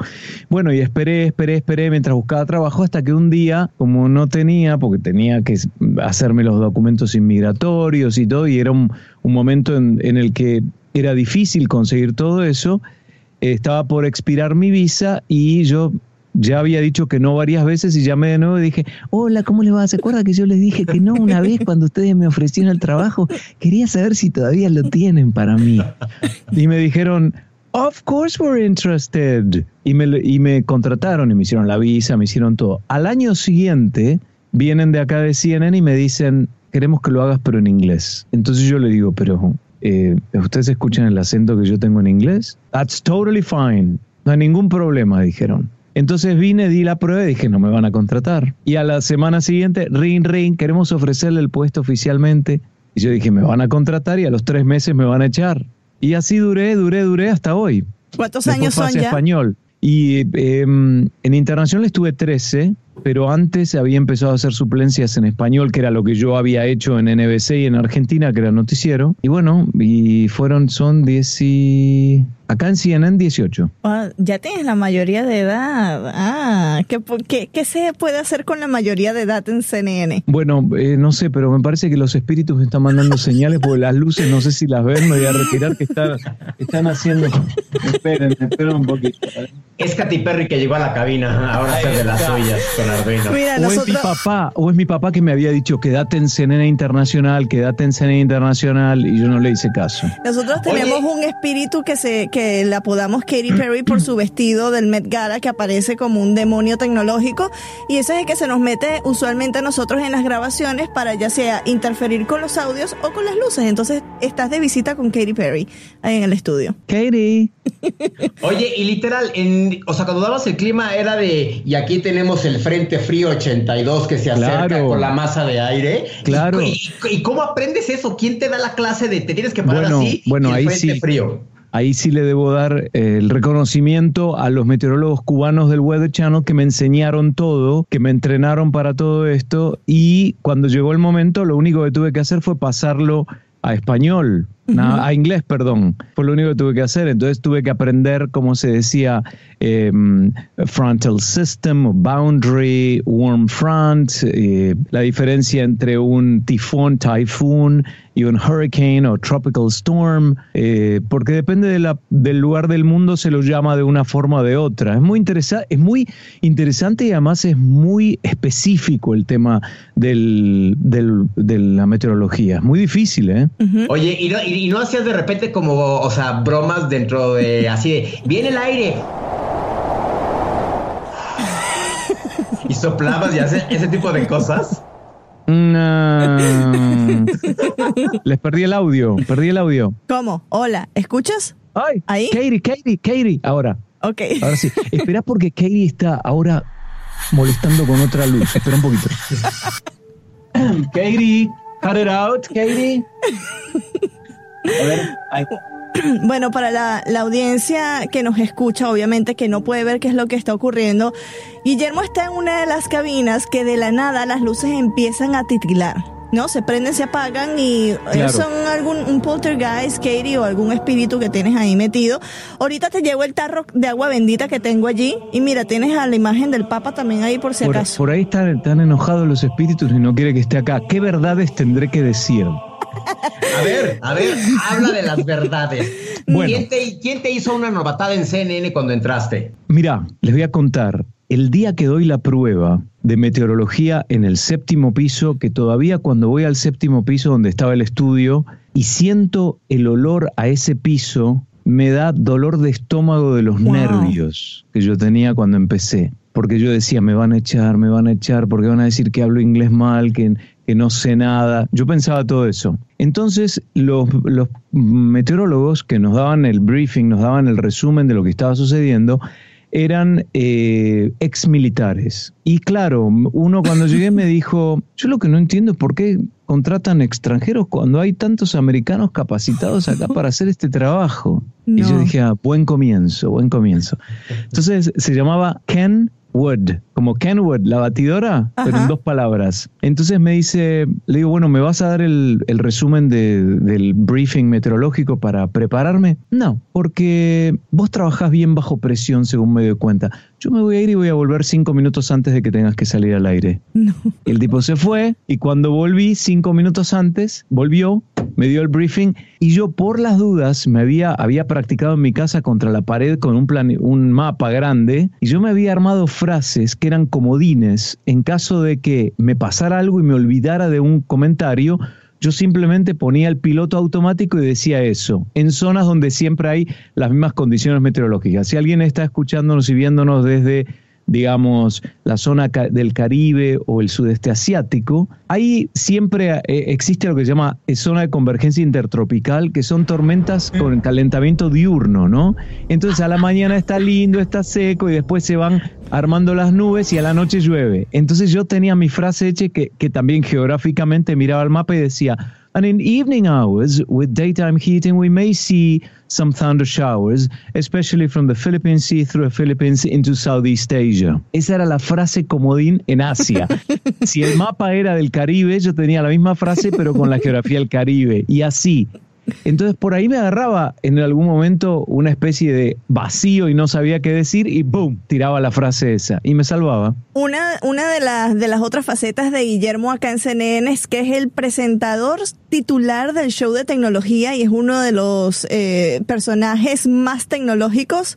Bueno, y esperé, esperé, esperé mientras buscaba trabajo hasta que un día, como no tenía, porque tenía que hacerme los documentos inmigratorios y todo, y era un, momento en, en el que era difícil conseguir todo eso, estaba por expirar mi visa y yo ya había dicho que no varias veces y llamé de nuevo y dije, hola, ¿cómo le va? ¿Se acuerda que yo les dije que no una vez cuando ustedes me ofrecieron el trabajo? Quería saber si todavía lo tienen para mí. Y me dijeron, of course we're interested. Y me, y me contrataron y me hicieron la visa, me hicieron todo. Al año siguiente vienen de acá de CNN y me dicen, queremos que lo hagas pero en inglés. Entonces yo le digo, pero eh, ¿ustedes escuchan el acento que yo tengo en inglés? That's totally fine. No hay ningún problema, dijeron. Entonces vine, di la prueba y dije, no me van a contratar. Y a la semana siguiente, ring, ring, queremos ofrecerle el puesto oficialmente. Y yo dije, me van a contratar y a los tres meses me van a echar. Y así duré, duré, duré hasta hoy. ¿Cuántos Después años son ya? español. Y eh, en internacional estuve 13, pero antes había empezado a hacer suplencias en español, que era lo que yo había hecho en NBC y en Argentina, que era noticiero. Y bueno, y fueron, son 10 y... Acá en CNN 18. Ah, ya tienes la mayoría de edad. Ah, ¿qué, qué, qué se puede hacer con la mayoría de edad en CNN? Bueno, eh, no sé, pero me parece que los espíritus me están mandando señales porque las luces, no sé si las ven, me voy a retirar que están, están haciendo... Esperen, esperen un poquito. Es Katy Perry que llegó a la cabina, ahora hace de las suyas con Arduino. o es mi papá, o es mi papá que me había dicho quédate en CNN Internacional, quédate en CNN Internacional, y yo no le hice caso. Nosotros tenemos un espíritu que se que le apodamos Katy Perry por su vestido del Met Gala que aparece como un demonio tecnológico y ese es el que se nos mete usualmente a nosotros en las grabaciones para ya sea interferir con los audios o con las luces. Entonces estás de visita con Katy Perry ahí en el estudio. Katy. Oye, y literal, en, o sea, cuando dabas el clima era de, y aquí tenemos el Frente Frío 82 que se acerca Claro. con la masa de aire. Claro. ¿Y, y- y cómo aprendes eso? ¿Quién te da la clase de te tienes que parar Bueno, así? bueno, y el ahí Frente sí. Frío. Ahí sí le debo dar eh, el reconocimiento a los meteorólogos cubanos del Weather Channel que me enseñaron todo, que me entrenaron para todo esto y cuando llegó el momento lo único que tuve que hacer fue pasarlo a español, na- a inglés, perdón. Fue lo único que tuve que hacer. Entonces tuve que aprender cómo se decía eh, frontal system, boundary, warm front, eh, la diferencia entre un tifón, typhoon y un hurricane o tropical storm, eh, porque depende de la- del lugar del mundo se lo llama de una forma o de otra. Es muy, interesa- es muy interesante y además es muy específico el tema del, del- de la meteorología. Es muy difícil, ¿eh? Oye, y no, y- y no hacías de repente como, o sea, bromas dentro de así de, viene el aire. y soplabas y haces ese tipo de cosas. No. Les perdí el audio, perdí el audio. ¿Cómo? Hola, ¿escuchas? Ay, ahí. Katie, Katie, Katie. Ahora. Ok. Ahora sí. Espera porque Katie está ahora molestando con otra luz. Espera un poquito. Katie, cut it out, Katie. A ver, ahí. Bueno, para la, la audiencia que nos escucha, obviamente que no puede ver qué es lo que está ocurriendo, Guillermo está en una de las cabinas que de la nada las luces empiezan a titilar. ¿No? Se prenden, se apagan y eh, Claro. son algún un poltergeist, Katie, o algún espíritu que tienes ahí metido. Ahorita te llevo el tarro de agua bendita que tengo allí y mira, tienes a la imagen del Papa también ahí por si Por, acaso. por ahí están, están enojados los espíritus y no quiere que esté acá. ¿Qué verdades tendré que decir? A ver, a ver, habla de las verdades. Bueno. ¿Quién, te, quién te hizo una novatada en CNN cuando entraste? Mira, les voy a contar. El día que doy la prueba de meteorología en el séptimo piso, que todavía cuando voy al séptimo piso donde estaba el estudio y siento el olor a ese piso, me da dolor de estómago de los Wow. nervios que yo tenía cuando empecé. Porque yo decía, me van a echar, me van a echar, porque van a decir que hablo inglés mal, que, que no sé nada. Yo pensaba todo eso. Entonces, los, los meteorólogos que nos daban el briefing, nos daban el resumen de lo que estaba sucediendo, eran eh, ex militares. Y claro, uno cuando llegué me dijo, yo lo que no entiendo es por qué contratan extranjeros cuando hay tantos americanos capacitados acá para hacer este trabajo. Y yo dije, ah, buen comienzo, buen comienzo. Entonces se llamaba Ken Wood, como Kenwood, la batidora, pero en dos palabras. Entonces me dice, le digo, bueno, ¿me vas a dar el, el resumen de- del briefing meteorológico para prepararme? No, porque vos trabajás bien bajo presión, según me doy cuenta. Yo me voy a ir y voy a volver cinco minutos antes de que tengas que salir al aire. Y el tipo se fue y cuando volví cinco minutos antes, volvió, me dio el briefing y yo por las dudas me había, había practicado en mi casa contra la pared con un, plan, un mapa grande y yo me había armado frases que eran comodines en caso de que me pasara algo y me olvidara de un comentario. Yo simplemente ponía el piloto automático y decía eso, en zonas donde siempre hay las mismas condiciones meteorológicas. Si alguien está escuchándonos y viéndonos desde digamos, la zona del Caribe o el sudeste asiático, ahí siempre eh, existe lo que se llama eh, zona de convergencia intertropical, que son tormentas con calentamiento diurno, ¿no? Entonces a la mañana está lindo, está seco y después se van armando las nubes y a la noche llueve. Entonces yo tenía mi frase hecha que, que también geográficamente miraba el mapa y decía, And in evening hours, with daytime heating, we may see some thunder showers, especially from the Philippine Sea through the Philippines into Southeast Asia. Esa era la frase comodín en Asia. si el mapa era del Caribe, yo tenía la misma frase, pero con la geografía del Caribe. Y así. Entonces por ahí me agarraba en algún momento una especie de vacío y no sabía qué decir y ¡boom! tiraba la frase esa y me salvaba. Una, una de, las, de las otras facetas de Guillermo acá en CNN es que es el presentador titular del show de tecnología y es uno de los eh, personajes más tecnológicos.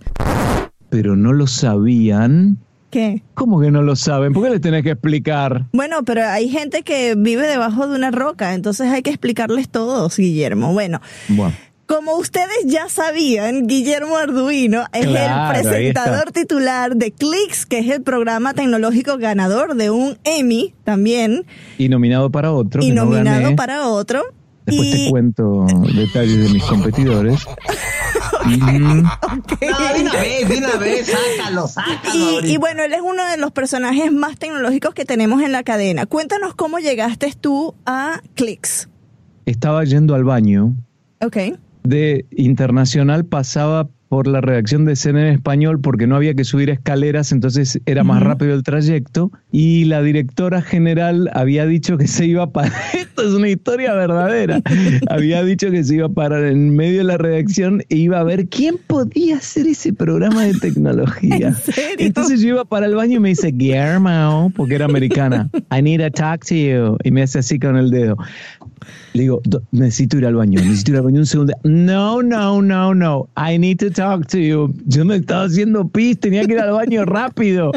Pero no lo sabían. ¿Qué? ¿Cómo que no lo saben? ¿Por qué les tenés que explicar? Bueno, pero hay gente que vive debajo de una roca, entonces hay que explicarles todos, Guillermo. Bueno. Bueno. Como ustedes ya sabían, Guillermo Arduino es Claro, el presentador titular de Clicks, que es el programa tecnológico ganador de un Emmy también, Y nominado para otro. y no nominado para otro. Después y te cuento detalles de mis competidores. Mm, No, de una vez, de una vez, sácalo, sácalo. Y, y bueno, él es uno de los personajes más tecnológicos que tenemos en la cadena. Cuéntanos cómo llegaste tú a Clicks. estaba yendo al baño Ok. de internacional, pasaba por la redacción de CNN en español porque no había que subir escaleras, entonces era más rápido el trayecto. Y la directora general había dicho que se iba a parar. Esto es una historia verdadera. había dicho que se iba a parar en medio de la redacción e iba a ver quién podía hacer ese programa de tecnología. ¿En serio? Entonces yo iba para el baño y me dice, Guillermo, porque era americana, I need to talk to you. Y me hace así con el dedo. Le digo, "Do- necesito ir al baño, necesito ir al baño un segundo. No, no, no, no, I need to talk to you. Yo me estaba haciendo pis, tenía que ir al baño rápido.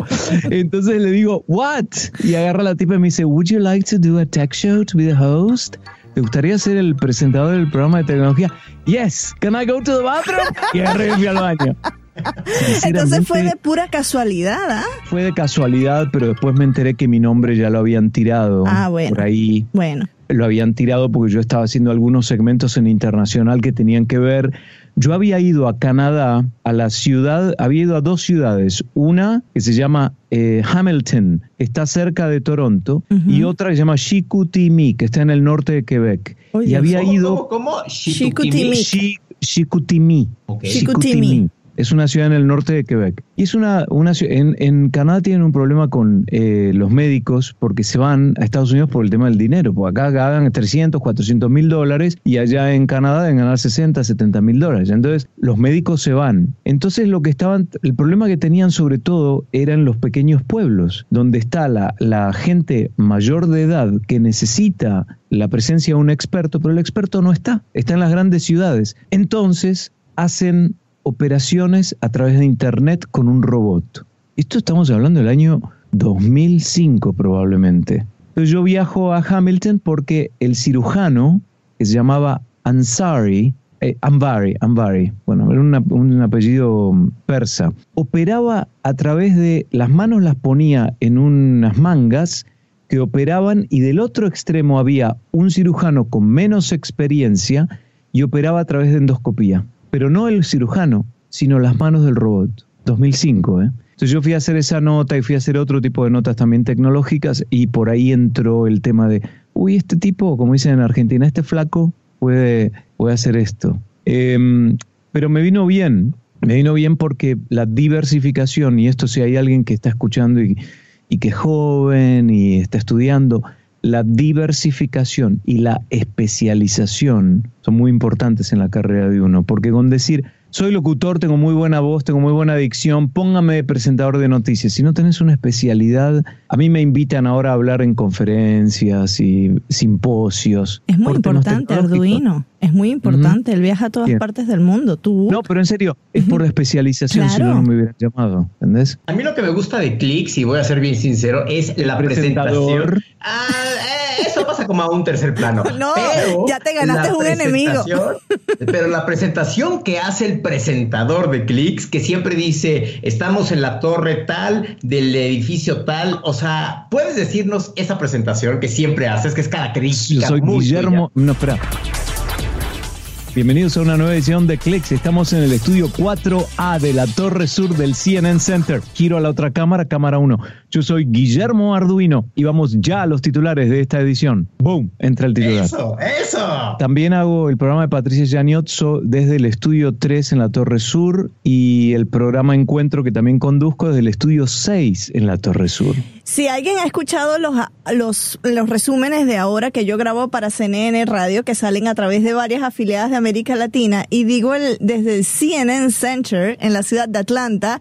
Entonces le digo, what? Y agarra la tipa y me dice, would you like to do a tech show to be the host? ¿Te gustaría ser el presentador del programa de tecnología? Yes, can I go to the bathroom? Y agarré y fui al baño. Entonces fue de pura casualidad, ¿ah? fue de casualidad, pero después me enteré que mi nombre ya lo habían tirado Ah, bueno. por ahí Bueno. Lo habían tirado porque yo estaba haciendo algunos segmentos en internacional que tenían que ver. Yo había ido a Canadá, a la ciudad, había ido a dos ciudades, una que se llama eh, Hamilton, está cerca de Toronto, y otra que se llama Chicoutimi, que está en el norte de Quebec. Oye, y había ¿Cómo, ido ¿Cómo? ¿Cómo? Chicoutimi. Chi- Chicoutimi. Chicoutimi. Es una ciudad en el norte de Quebec. Y es una, una en, en Canadá tienen un problema con eh, los médicos porque se van a Estados Unidos por el tema del dinero. Porque acá ganan 300, 400 mil dólares y allá en Canadá deben ganar 60, 70 mil dólares. Entonces los médicos se van. Entonces lo que estaban, el problema que tenían sobre todo eran los pequeños pueblos, donde está la, la gente mayor de edad que necesita la presencia de un experto, pero el experto no está, está en las grandes ciudades. Entonces hacen operaciones a través de Internet con un robot. Esto estamos hablando del año 2005 probablemente. Yo viajo a Hamilton porque el cirujano, que se llamaba Ansari, eh, Anvari, bueno, era un apellido persa, operaba a través de las manos las ponía en unas mangas que operaban y del otro extremo había un cirujano con menos experiencia y operaba a través de endoscopía. Pero no el cirujano, sino las manos del robot. 2005, ¿eh? Entonces yo fui a hacer esa nota y fui a hacer otro tipo de notas también tecnológicas y por ahí entró el tema de, uy, este tipo, como dicen en Argentina, este flaco puede, puede hacer esto. Em, pero me vino bien, me vino bien porque la diversificación, y esto si hay alguien que está escuchando y, y que es joven y está estudiando, la diversificación y la especialización son muy importantes en la carrera de uno, porque con decir, soy locutor, tengo muy buena voz, tengo muy buena dicción, póngame de presentador de noticias. Si no tenés una especialidad, a mí me invitan ahora a hablar en conferencias y simposios. Es muy importante. Arduino. Es muy importante. Él viaja a todas Bien. partes del mundo. Tú. No, pero en serio, es por la especialización, si no, no me hubieran llamado, ¿entendés? A mí lo que me gusta de Clicks, y voy a ser bien sincero, es la Presentador. presentación. Ah, eh, eso pasa como a un tercer plano. No, Pero ya te ganaste la un enemigo. presentación- Pero la presentación que hace el presentador de Clicks, que siempre dice, estamos en la torre tal, del edificio tal, o sea, ¿puedes decirnos esa presentación que siempre haces, que es Yo característica? soy muy Guillermo. No, espera. Bienvenidos a una nueva edición de Clicks. Estamos en el estudio 4A de la Torre Sur del CNN Center. Giro a la otra cámara, cámara 1. Yo soy Guillermo Arduino y vamos ya a los titulares de esta edición. ¡Boom! Entra el titular. Eso, eso. También hago el programa de Patricia Gianiotso desde el estudio 3 en la Torre Sur y el programa Encuentro que también conduzco desde el estudio 6 en la Torre Sur. Si alguien ha escuchado los, los, los resúmenes de ahora que yo grabo para CNN Radio, que salen a través de varias afiliadas de América Latina, y digo el, desde el CNN Center en la ciudad de Atlanta,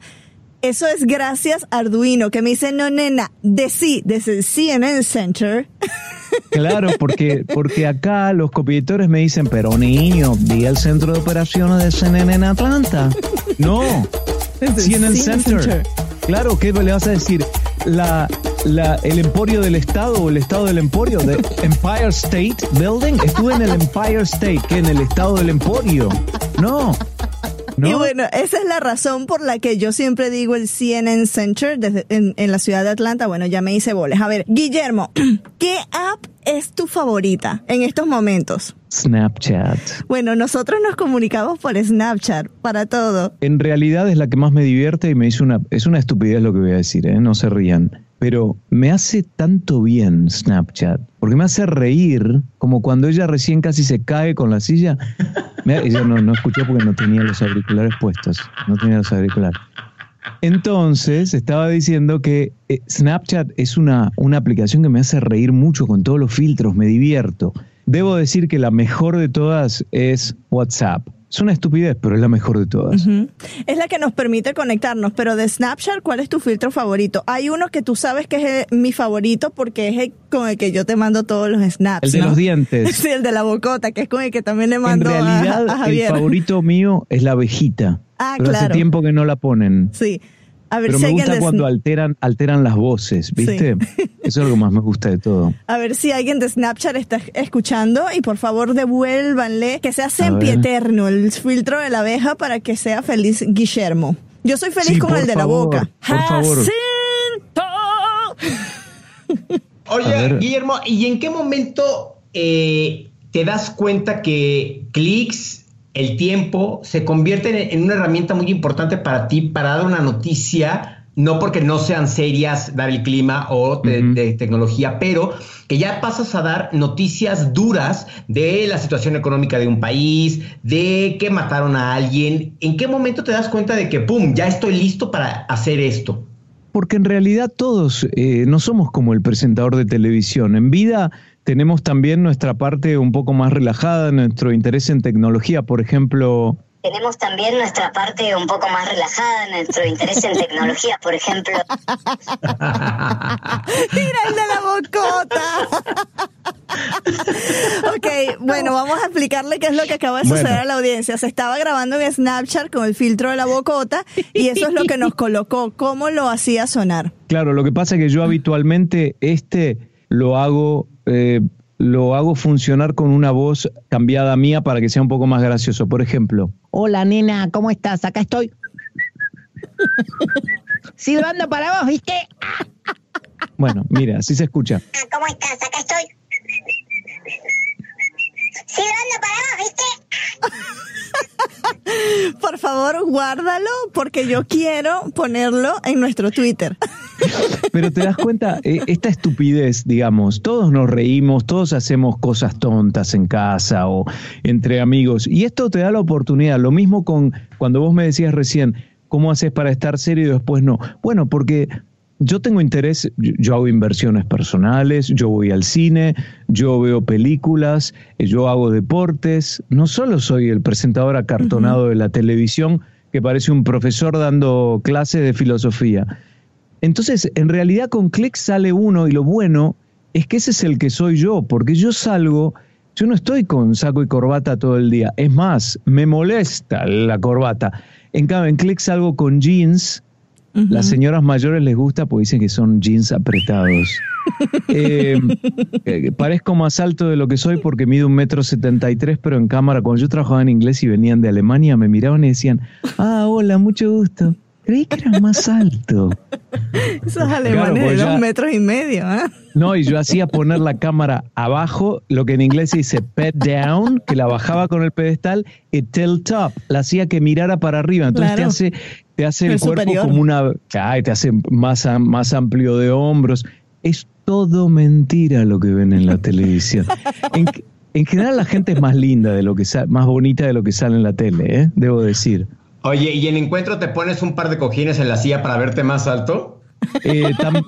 eso es gracias a Arduino, que me dice, no, nena, de sí, desde el CNN Center. Claro, porque, porque acá los copiedores me dicen, pero niño, vi el centro de operaciones de CNN en Atlanta. No, CNN Center. Claro, ¿qué le vas a decir? La, la, el emporio del Estado o el Estado del Emporio, de Empire State Building. Estuve en el Empire State, que en el Estado del Emporio. No. ¿No? Y bueno, esa es la razón por la que yo siempre digo el CNN Center desde, en, en la ciudad de Atlanta. Bueno, ya me hice boles. A ver, Guillermo, ¿qué app es tu favorita en estos momentos? Snapchat. Bueno, nosotros nos comunicamos por Snapchat para todo. En realidad es la que más me divierte y me hizo una es una estupidez lo que voy a decir, ¿eh? no se rían. Pero me hace tanto bien Snapchat, porque me hace reír, como cuando ella recién casi se cae con la silla. Ella no, no escuchó porque no tenía los auriculares puestos, no tenía los auriculares. Entonces, estaba diciendo que eh, Snapchat es una, una aplicación que me hace reír mucho con todos los filtros, me divierto. Debo decir que la mejor de todas es WhatsApp. Es una estupidez, pero es la mejor de todas. Uh -huh. Es la que nos permite conectarnos, pero de Snapchat, ¿cuál es tu filtro favorito? Hay uno que tú sabes que es el, mi favorito porque es el con el que yo te mando todos los snaps. El de ¿no? los dientes. Sí, el de la bocota, que es con el que también le mando en realidad, a, a Javier. El favorito mío es la abejita. Ah, pero claro. hace tiempo que no la ponen. Sí. A ver Pero si me gusta cuando alteran, alteran las voces, ¿viste? Sí. Eso es lo que más me gusta de todo. A ver si alguien de Snapchat está escuchando y por favor devuélvanle que sea sempieterno el filtro de la abeja para que sea feliz Guillermo. Yo soy feliz Sí, con el de favor, la boca. por favor. Oye. Guillermo, ¿y en qué momento eh, te das cuenta que clics, el tiempo, se convierten en, una herramienta muy importante para ti para dar una noticia? No porque no sean serias, dar el clima o de tecnología, pero que ya pasas a dar noticias duras de la situación económica de un país, de que mataron a alguien. ¿En qué momento te das cuenta de que, pum, ya estoy listo para hacer esto? Porque en realidad todos eh, no somos como el presentador de televisión. En vida tenemos también nuestra parte un poco más relajada, nuestro interés en tecnología, por ejemplo. Tenemos también nuestra parte un poco más relajada, nuestro interés en tecnología, por ejemplo. Mira el de la bocota. ok, bueno, vamos a explicarle qué es lo que acaba de suceder Bueno. a la audiencia. Se estaba grabando en Snapchat con el filtro de la bocota y eso es lo que nos colocó. ¿Cómo lo hacía sonar? Claro, lo que pasa es que yo habitualmente este lo hago, eh, lo hago funcionar con una voz cambiada mía para que sea un poco más gracioso. Por ejemplo, Hola, nena, ¿cómo estás? Acá estoy. Silbando para vos, ¿viste? bueno, mira, así se escucha. ¿Cómo estás? Acá estoy. Silbando para vos, ¿viste? Por favor, guárdalo porque yo quiero ponerlo en nuestro Twitter. Pero te das cuenta, Eh, esta estupidez, digamos, todos nos reímos, todos hacemos cosas tontas en casa o entre amigos, y esto te da la oportunidad, lo mismo con cuando vos me decías recién, ¿cómo haces para estar serio y después no? Bueno, porque yo tengo interés, yo, hago inversiones personales, yo voy al cine, yo veo películas, eh, yo hago deportes, no solo soy el presentador acartonado de la televisión que parece un profesor dando clases de filosofía. Entonces, en realidad con clic sale uno y lo bueno es que ese es el que soy yo, porque yo salgo, yo no estoy con saco y corbata todo el día. Es más, me molesta la corbata. En cambio, en clic salgo con jeans. Las señoras mayores les gusta porque dicen que son jeans apretados. Eh, eh, parezco más alto de lo que soy porque mido un metro setenta y tres, pero en cámara, cuando yo trabajaba en inglés y venían de Alemania, me miraban y decían, ah, hola, mucho gusto. Creí que era más alto. Esos alemanes pues de ya- dos metros y medio, ¿ah? No, y yo hacía poner la cámara abajo, lo que en inglés se dice pet down, que la bajaba con el pedestal, y tilt up, la hacía que mirara para arriba. Entonces Claro. te hace, te hace el, El cuerpo superior. como una. Ay, te hace más, más amplio de hombros. Es todo mentira lo que ven en la televisión. En, en general, la gente es más linda de lo que más bonita de lo que sale en la tele, ¿eh? debo decir. Oye, ¿y en encuentro te pones un par de cojines en la silla para verte más alto? Eh, tam-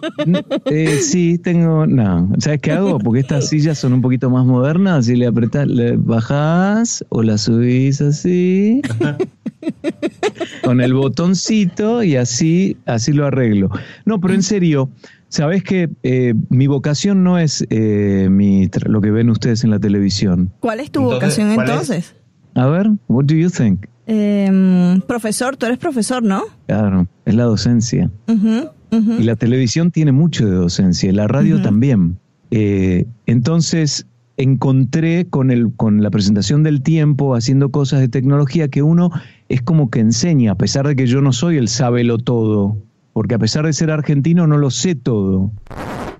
eh, sí, tengo. No, ¿sabes qué hago? Porque estas sillas son un poquito más modernas. Si le apretás, le bajás o la subís así. con el botoncito y así, así lo arreglo. No, pero en serio, sabes que eh, mi vocación no es eh, mi lo que ven ustedes en la televisión. ¿Cuál es tu Entonces, vocación entonces? A ver, what do you think? Em, profesor, tú eres profesor, ¿no? Claro, es la docencia. Y la televisión tiene mucho de docencia, y la radio también. Eh, entonces encontré con, el, con la presentación del tiempo, haciendo cosas de tecnología, que uno es como que enseña, a pesar de que yo no soy el sábelo todo, porque a pesar de ser argentino no lo sé todo.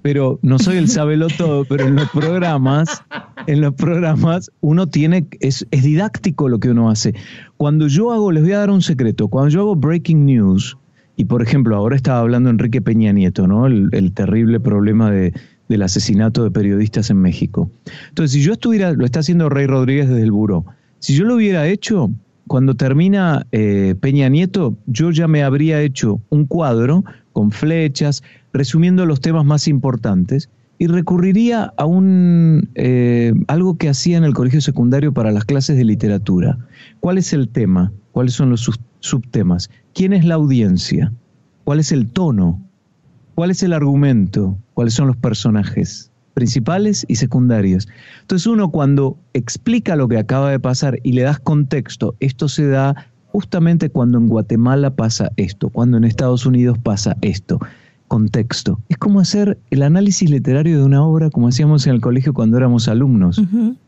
Pero no soy el sábelo todo, pero en los programas, en los programas uno tiene, es, es didáctico lo que uno hace. Cuando yo hago, les voy a dar un secreto, cuando yo hago breaking news, y por ejemplo, ahora estaba hablando Enrique Peña Nieto, ¿no? El, el terrible problema de- del asesinato de periodistas en México. Entonces, si yo estuviera, lo está haciendo Rey Rodríguez desde el buró, si yo lo hubiera hecho, cuando termina eh, Peña Nieto, yo ya me habría hecho un cuadro con flechas, resumiendo los temas más importantes, y recurriría a un eh, algo que hacía en el colegio secundario para las clases de literatura. ¿Cuál es el tema? ¿Cuáles son los subtemas? ¿Quién es la audiencia? ¿Cuál es el tono? ¿Cuál es el argumento? ¿Cuáles son los personajes principales y secundarios? Entonces uno cuando explica lo que acaba de pasar y le das contexto, esto se da justamente cuando en Guatemala pasa esto, cuando en Estados Unidos pasa esto. Contexto. Es como hacer el análisis literario de una obra como hacíamos en el colegio cuando éramos alumnos.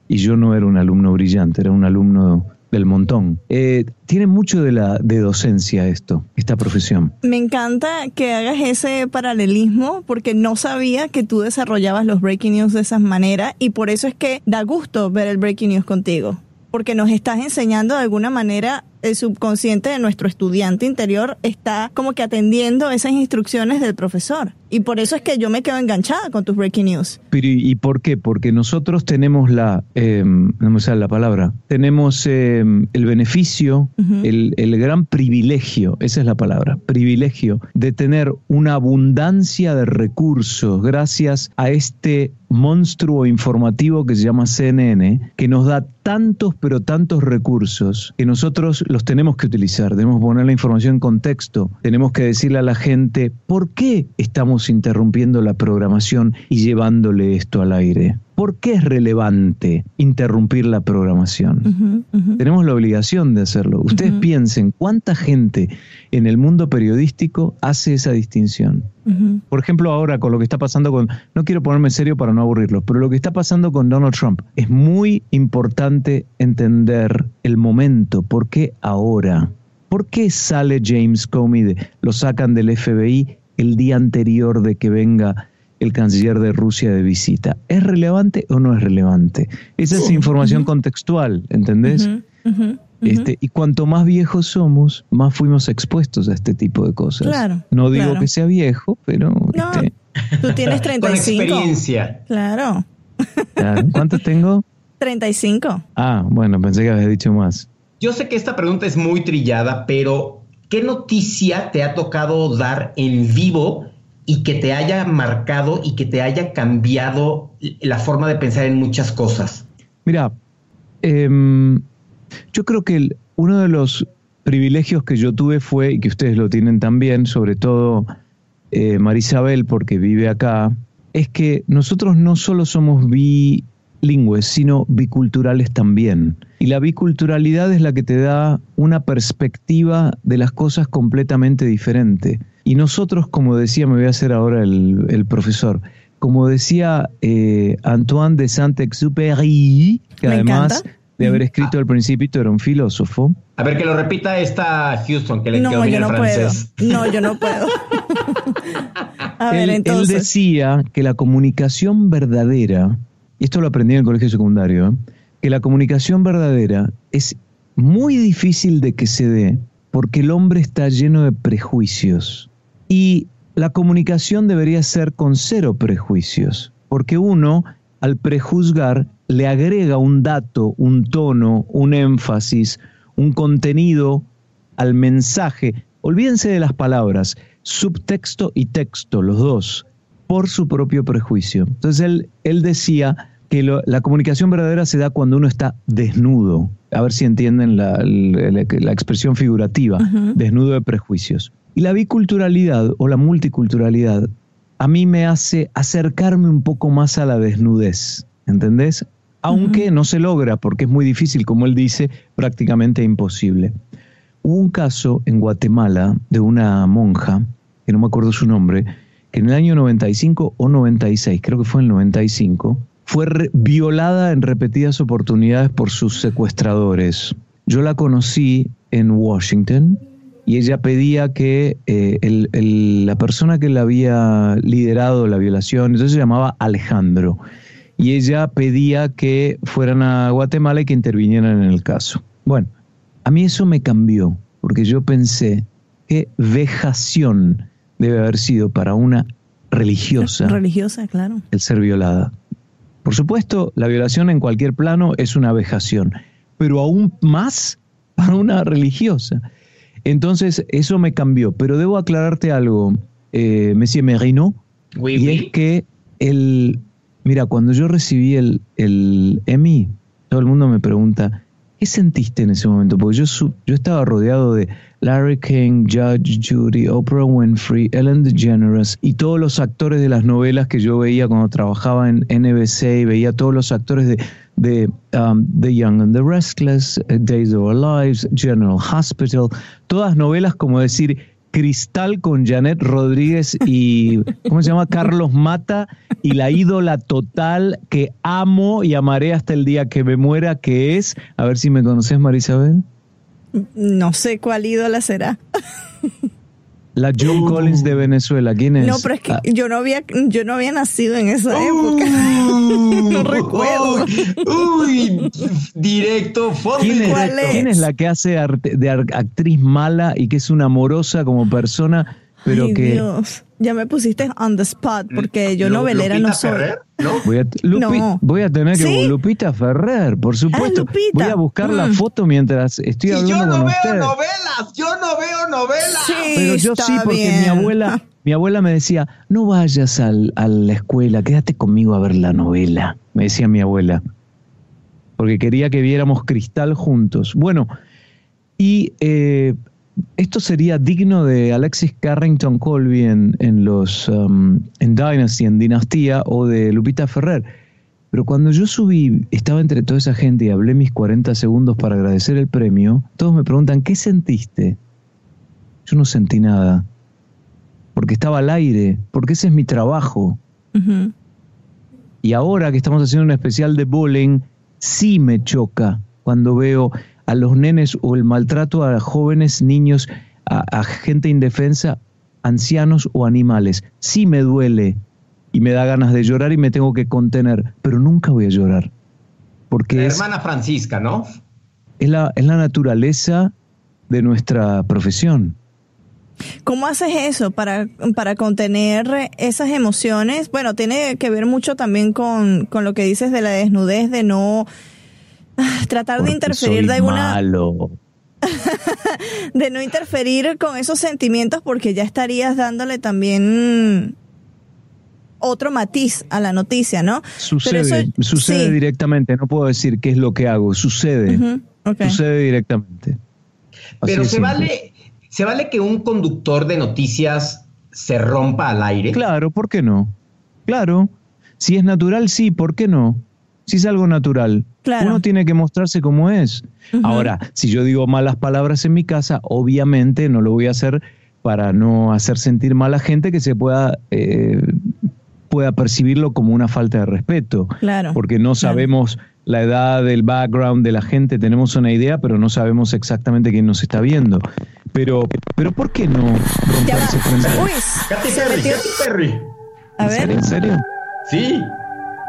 Y yo no era un alumno brillante, era un alumno del montón. Eh, tiene mucho de la de docencia esto, esta profesión. Me encanta que hagas ese paralelismo porque no sabía que tú desarrollabas los breaking news de esa manera y por eso es que da gusto ver el breaking news contigo. Porque nos estás enseñando de alguna manera el subconsciente de nuestro estudiante interior está como que atendiendo esas instrucciones del profesor. Y por eso es que yo me quedo enganchada con tus breaking news. Pero ¿y por qué? Porque nosotros tenemos la, eh, no me sale la palabra, tenemos eh, el beneficio, el, el gran privilegio, esa es la palabra, privilegio de tener una abundancia de recursos gracias a este monstruo informativo que se llama CNN, que nos da tantos pero tantos recursos que nosotros los tenemos que utilizar, debemos poner la información en contexto, tenemos que decirle a la gente por qué estamos interrumpiendo la programación y llevándole esto al aire. ¿Por qué es relevante interrumpir la programación? Tenemos la obligación de hacerlo. Ustedes piensen cuánta gente en el mundo periodístico hace esa distinción. Por ejemplo, ahora con lo que está pasando con, no quiero ponerme serio para no aburrirlos, pero lo que está pasando con Donald Trump, es muy importante entender el momento, por qué ahora, por qué sale James Comey, de- lo sacan del FBI el día anterior de que venga el canciller de Rusia de visita. ¿Es relevante o no es relevante? Esa es información contextual, ¿entendés? Este, y cuanto más viejos somos, más fuimos expuestos a este tipo de cosas. Claro, no digo claro. que sea viejo, pero No, este, tú tienes 35. experiencia. Claro, claro. ¿cuántos tengo? 35. Ah, bueno, pensé que habías dicho más. Yo sé que esta pregunta es muy trillada, pero ¿qué noticia te ha tocado dar en vivo y que te haya marcado y que te haya cambiado la forma de pensar en muchas cosas? Mira, em, yo creo que uno de los privilegios que yo tuve fue, y que ustedes lo tienen también, sobre todo eh, Marisabel, porque vive acá, es que nosotros no solo somos bilingües, sino biculturales también. Y la biculturalidad es la que te da una perspectiva de las cosas completamente diferente. Y nosotros, como decía, me voy a hacer ahora el, el profesor, como decía eh, Antoine de Saint-Exupéry, que Me además encanta. de haber escrito al principito era un filósofo. A ver, que lo repita esta Houston, que le No, domina yo no el francés. puedo. No, yo no puedo. A ver, él, él entonces. decía que la comunicación verdadera, y esto lo aprendí en el colegio secundario, ¿eh? que la comunicación verdadera es muy difícil de que se dé porque el hombre está lleno de prejuicios. Y la comunicación debería ser con cero prejuicios, porque uno, al prejuzgar, le agrega un dato, un tono, un énfasis, un contenido al mensaje. Olvídense de las palabras, subtexto y texto, los dos, por su propio prejuicio. Entonces él, él decía que lo- la comunicación verdadera se da cuando uno está desnudo. A ver si entienden la, la- la expresión figurativa, desnudo de prejuicios. Y la biculturalidad o la multiculturalidad a mí me hace acercarme un poco más a la desnudez, ¿entendés? Aunque no se logra, porque es muy difícil, como él dice, prácticamente imposible. Hubo un caso en Guatemala de una monja, que no me acuerdo su nombre, que en el año 95 o 96, creo que fue en el 95, fue violada en repetidas oportunidades por sus secuestradores. Yo la conocí en Washington y ella pedía que eh, el- el- la persona que la había liderado la violación, entonces se llamaba Alejandro, y ella pedía que fueran a Guatemala y que intervinieran en el caso. Bueno, a mí eso me cambió, porque yo pensé qué vejación debe haber sido para una religiosa Religiosa, claro. el ser violada. Por supuesto, la violación en cualquier plano es una vejación, pero aún más para una religiosa. Entonces, eso me cambió. Pero debo aclararte algo, eh, Monsieur Merino, y es que el, mira, cuando yo recibí el, el Emmy, todo el mundo me pregunta, ¿qué sentiste en ese momento? Porque yo, yo estaba rodeado de Larry King, Judge Judy, Oprah Winfrey, Ellen DeGeneres y todos los actores de las novelas que yo veía cuando trabajaba en NBC y veía todos los actores de, de um, The Young and the Restless, eh, Days of Our Lives, General Hospital, todas novelas como decir Cristal con Janet Rodríguez y, ¿cómo se llama? Carlos Mata y la ídola total que amo y amaré hasta el día que me muera, que es, a ver si me conoces, Marisabel, No sé cuál ídola será. la John Collins de Venezuela. ¿Quién es? No, pero es que Ah, yo no había, yo no había nacido en esa época. no recuerdo. Uy, directo, ¿Quién es, ¿Cuál es? quién es la que hace arte- de actriz mala y que es una amorosa como persona, pero Ay, que... Dios. Ya me pusiste on the spot porque yo Lu- novelera no Lupita soy. Ferrer, ¿no? Voy a, Lupi- No. voy a tener que ¿Sí? Lupita Ferrer, por supuesto. Lupita. Voy a buscar la Mm. foto mientras estoy Y hablando yo no con veo usted. novelas, yo no veo novelas. Sí, Pero yo está sí, porque bien. mi abuela, mi abuela me decía, no vayas al- a la escuela, quédate conmigo a ver la novela, me decía mi abuela, porque quería que viéramos Cristal juntos. Bueno, y eh, esto sería digno de Alexis Carrington Colby en, en los um, en Dynasty, en Dinastía, o de Lupita Ferrer. Pero cuando yo subí, estaba entre toda esa gente y hablé mis 40 segundos para agradecer el premio, todos me preguntan, ¿qué sentiste? Yo no sentí nada, porque estaba al aire, porque ese es mi trabajo. Y ahora que estamos haciendo un especial de bullying, sí me choca cuando veo a los nenes o el maltrato a jóvenes, niños, a, a gente indefensa, ancianos o animales. Sí me duele y me da ganas de llorar y me tengo que contener, pero nunca voy a llorar. Porque La es, hermana Francisca, ¿no? es la, es la naturaleza de nuestra profesión. ¿Cómo haces eso para, para contener esas emociones? Bueno, tiene que ver mucho también con, con lo que dices de la desnudez, de no tratar de interferir soy de alguna malo. de no interferir con esos sentimientos porque ya estarías dándole también otro matiz a la noticia, ¿no? Sucede, Pero eso- sucede sí. directamente, no puedo decir qué es lo que hago, sucede, sucede directamente. Así Pero se simple. vale, se vale que un conductor de noticias se rompa al aire. Claro, ¿por qué no? Claro, si es natural, sí, ¿por qué no? Si es algo natural, Claro. uno tiene que mostrarse como es. Ahora, si yo digo malas palabras en mi casa, obviamente no lo voy a hacer para no hacer sentir mal a gente que se pueda, eh, pueda percibirlo como una falta de respeto. Claro. porque no claro. sabemos la edad, el background de la gente, tenemos una idea, pero no sabemos exactamente quién nos está viendo. Pero, pero ¿por qué no romper ese frente? Uy, Katy se Perry. Katy Perry. A ¿En ver. serio? ¿En serio? Sí.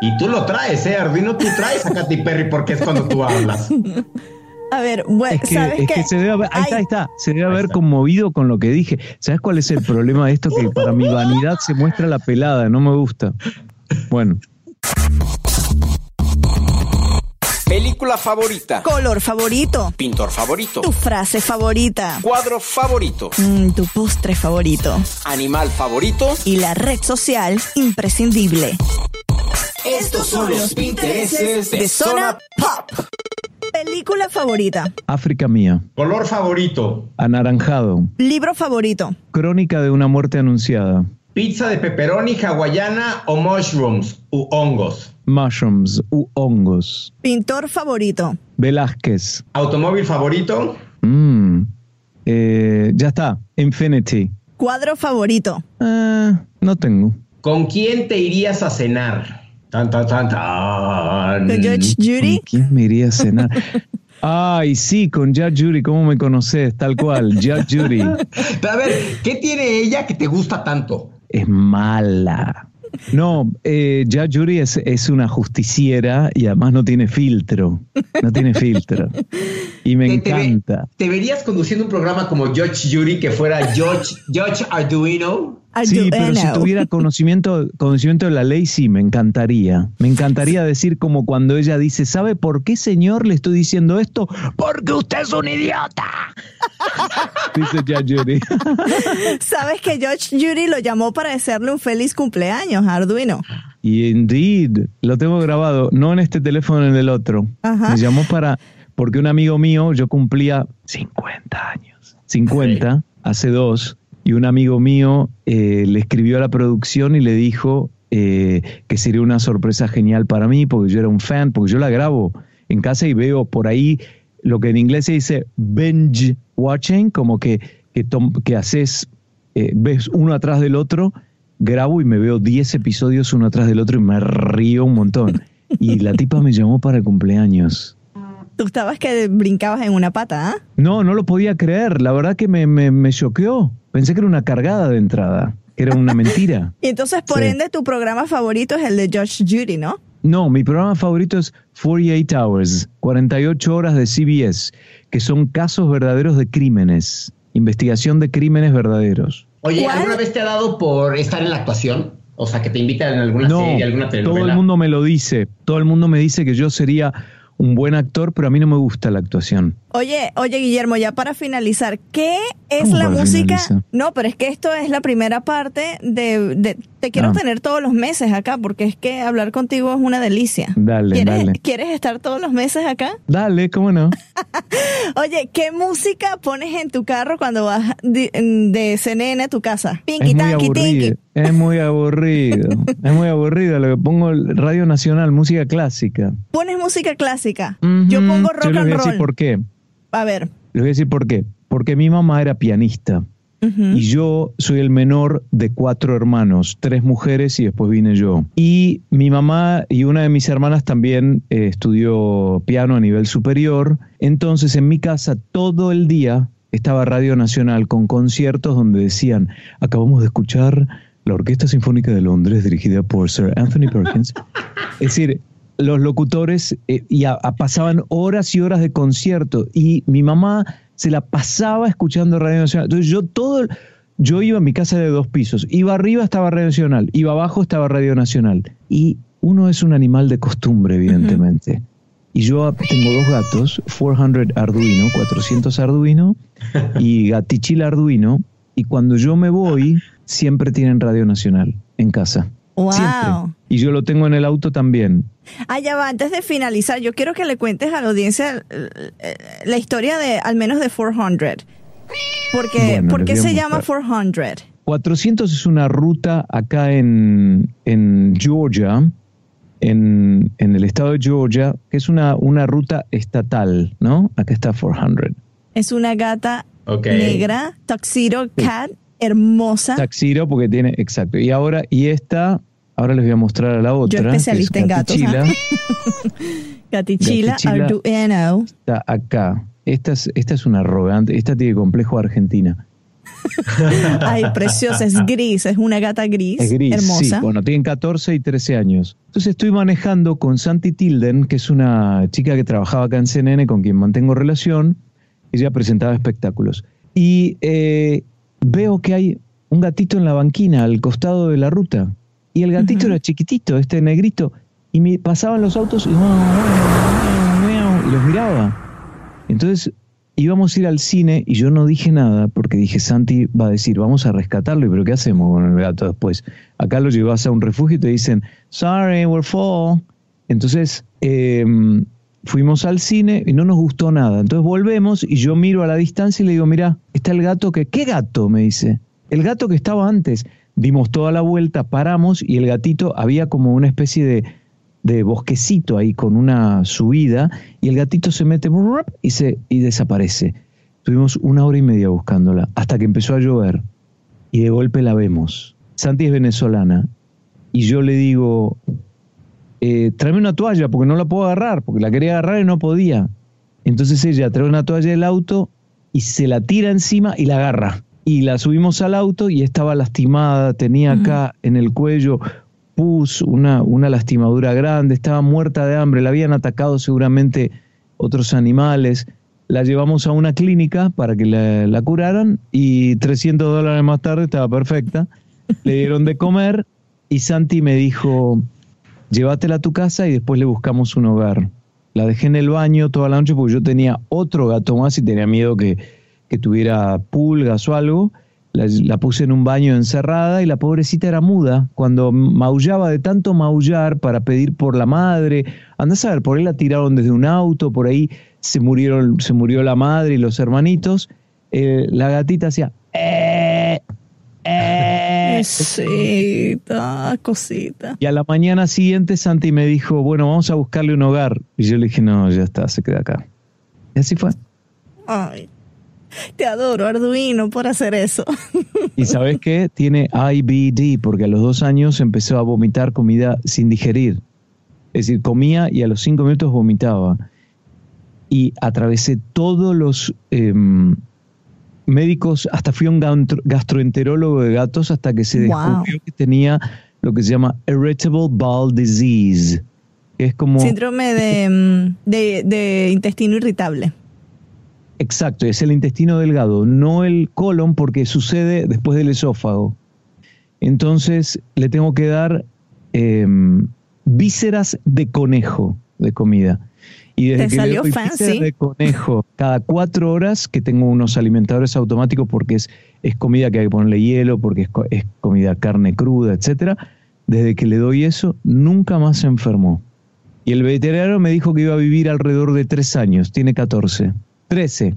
Y tú lo traes, ¿eh? Arduino, tú traes a Katy Perry porque es cuando tú hablas. A ver, bueno, Es que, ¿sabes es qué? que se debe haber, ahí está, ahí está, se debe haber conmovido con lo que dije. ¿Sabes cuál es el problema de esto? Que para mi vanidad se muestra la pelada, no me gusta. Bueno, Película favorita. Color favorito. Pintor favorito. Tu frase favorita. Cuadro favorito. Mm, tu postre favorito. Animal favorito. Y la red social imprescindible. Estos son los intereses de Zona Pop. Película favorita. África mía, Color favorito. anaranjado, Libro favorito. crónica de una muerte anunciada, Pizza de pepperoni hawaiana o mushrooms u hongos. mushrooms u hongos, Pintor favorito. Velázquez, Automóvil favorito. Mm, eh, ya está, Infinity, Cuadro favorito. Ah, no tengo. ¿Con quién te irías a cenar? Tan, tan, tan, tan. ¿Con Judge Judy? ¿Con quién me iría a cenar? Ay, sí, con Judge Judy, ¿cómo me conoces? Tal cual, Judge Judy. A ver, ¿qué tiene ella que te gusta tanto? Es mala. No, eh, Judge Judy es, es una justiciera y además no tiene filtro. No tiene filtro. Y me Te- te ve- encanta. ¿Te verías conduciendo un programa como Judge Judy que fuera Judge, Judge Arduino? Sí, pero si tuviera conocimiento, conocimiento de la ley, sí, me encantaría. Me encantaría decir como cuando ella dice, ¿sabe por qué, señor, le estoy diciendo esto? Porque usted es un idiota. Dice Judge Judy. ¿Sabes que George Judy lo llamó para desearle un feliz cumpleaños a Arduino? Y indeed, lo tengo grabado, no en este teléfono, en el otro. Ajá. Me llamó para, porque un amigo mío, yo cumplía 50 años. 50, hace dos, y un amigo mío eh, le escribió a la producción y le dijo eh, que sería una sorpresa genial para mí, porque yo era un fan, porque yo la grabo en casa y veo por ahí lo que en inglés se dice binge watching, como que, que, tom- que haces, eh, ves uno atrás del otro, grabo y me veo 10 episodios uno atrás del otro y me río un montón. Y la tipa me llamó para el cumpleaños. Tú estabas que brincabas en una pata, ¿ah? No, no lo podía creer. La verdad que me, me, me choqueó. Pensé que era una cargada de entrada, que era una mentira. Y entonces, por Sí. ende, tu programa favorito es el de George Judy, ¿no? No, mi programa favorito es 48 Hours, 48 horas de CBS, que son casos verdaderos de crímenes, investigación de crímenes verdaderos. Oye, ¿alguna vez te ha dado por estar en la actuación? O sea, que te invitan en alguna No, serie, alguna telenovela. todo el mundo me lo dice, todo el mundo me dice que yo sería un buen actor, pero a mí no me gusta la actuación. Oye, oye, Guillermo, ya para finalizar, ¿qué es ¿Cómo la música? finalizar? No, pero es que esto es la primera parte de, de- te quiero Ah. tener todos los meses acá, porque es que hablar contigo es una delicia. Dale, ¿Quieres, dale. ¿Quieres estar todos los meses acá? Dale, ¿cómo no? Oye, ¿qué música pones en tu carro cuando vas de, de CNN a tu casa? Pinky Es muy tanky tinky. Es muy aburrido. es muy aburrido. Lo que pongo Radio Nacional, música clásica. Pones música clásica. Yo pongo Yo rock les voy and a decir roll. por qué. A ver. Les voy a decir por qué. Porque mi mamá era pianista. Y yo soy el menor de cuatro hermanos, tres mujeres y después vine yo. Y mi mamá y una de mis hermanas también eh, estudió piano a nivel superior. Entonces en mi casa todo el día estaba Radio Nacional con conciertos donde decían, acabamos de escuchar la Orquesta Sinfónica de Londres dirigida por Sir Anthony Perkins. es decir, los locutores eh, y a- a- pasaban horas y horas de concierto y mi mamá se la pasaba escuchando Radio Nacional. Entonces yo todo, yo iba a mi casa de dos pisos, iba arriba estaba Radio Nacional, iba abajo estaba Radio Nacional. Y uno es un animal de costumbre, evidentemente. Y yo tengo dos gatos, 400 Arduino, 400 Arduino y Gatichil Arduino. Y cuando yo me voy, siempre tienen Radio Nacional en casa. Wow. Siempre. Y yo lo tengo en el auto también. Ah, ya va, antes de finalizar, yo quiero que le cuentes a la audiencia eh, eh, la historia de, al menos de 400. Porque, Bueno, ¿Por qué se llama mostrar. 400? 400 es una ruta acá en, en Georgia, en, en el estado de Georgia, que es una, una ruta estatal, ¿no? Acá está 400. Es una gata negra, tuxedo cat, hermosa. Taxiro porque tiene, exacto. Y ahora, y esta, Ahora les voy a mostrar a la otra. Yo que es especialista en gatos. Gatichila. ¿ah? Gatichila Gatichila. Arduino. Está acá. Esta es, esta es una arrogante. Esta tiene complejo Argentina. Ay, preciosa, es gris, es una gata gris, Es gris, hermosa. sí. Bueno, tienen 14 y 13 años. Entonces estoy manejando con Santi Tilden, que es una chica que trabajaba acá en CNN, con quien mantengo relación. Ella presentaba espectáculos. Y eh, veo que hay un gatito en la banquina al costado de la ruta. Y el gatito era chiquitito, este negrito. Y me pasaban los autos y, y los miraba. Entonces íbamos a ir al cine y yo no dije nada porque dije, Santi va a decir, vamos a rescatarlo, pero ¿qué hacemos con el gato después? Acá lo llevas a un refugio y te dicen, sorry, we're full. Entonces eh, fuimos al cine y no nos gustó nada. Entonces volvemos y yo miro a la distancia y le digo, mira, está el gato que, ¿qué gato? Me dice, el gato que estaba antes. Dimos toda la vuelta, paramos y el gatito había como una especie de, de bosquecito ahí con una subida y el gatito se mete y, se, y desaparece. Tuvimos una hora y media buscándola hasta que empezó a llover y de golpe la vemos. Santi es venezolana y yo le digo, eh, tráeme una toalla porque no la puedo agarrar, porque la quería agarrar y no podía. Entonces ella trae una toalla del auto y se la tira encima y la agarra. Y la subimos al auto y estaba lastimada, tenía acá en el cuello pus, una, una lastimadura grande, estaba muerta de hambre, la habían atacado seguramente otros animales. La llevamos a una clínica para que la, la curaran y 300 dólares más tarde estaba perfecta. Le dieron de comer y Santi me dijo, llévatela a tu casa y después le buscamos un hogar. La dejé en el baño toda la noche porque yo tenía otro gato más y tenía miedo que, que tuviera pulgas o algo. La, la puse en un baño encerrada y la pobrecita era muda. Cuando maullaba de tanto maullar para pedir por la madre, andás a ver, por ahí la tiraron desde un auto, por ahí se murieron, se murió la madre y los hermanitos. Eh, la gatita hacía "Eh, eh". Cosita, cosita. Y a la mañana siguiente Santi me dijo, bueno, vamos a buscarle un hogar. Y yo le dije, no, ya está, se queda acá. Y así fue. Ay, te adoro, Arduino, por hacer eso. Y sabes qué? Tiene IBD, porque a los dos años empezó a vomitar comida sin digerir. Es decir, comía y a los cinco minutos vomitaba. Y atravesé todos los em, médicos, hasta fui a un gastro- gastroenterólogo de gatos hasta que se Wow. descubrió que tenía lo que se llama Irritable Bowel Disease. que es como... Síndrome de, de, de intestino irritable. Exacto, es el intestino delgado, no el colon porque sucede después del esófago. Entonces le tengo que dar em, vísceras de conejo de comida. Y desde Te que le salió doy fancy. vísceras de conejo cada cuatro horas, que tengo unos alimentadores automáticos porque es, es comida que hay que ponerle hielo, porque es, es comida carne cruda, etcétera. Desde que le doy eso, nunca más se enfermó. Y el veterinario me dijo que iba a vivir alrededor de tres años, tiene 14. 13.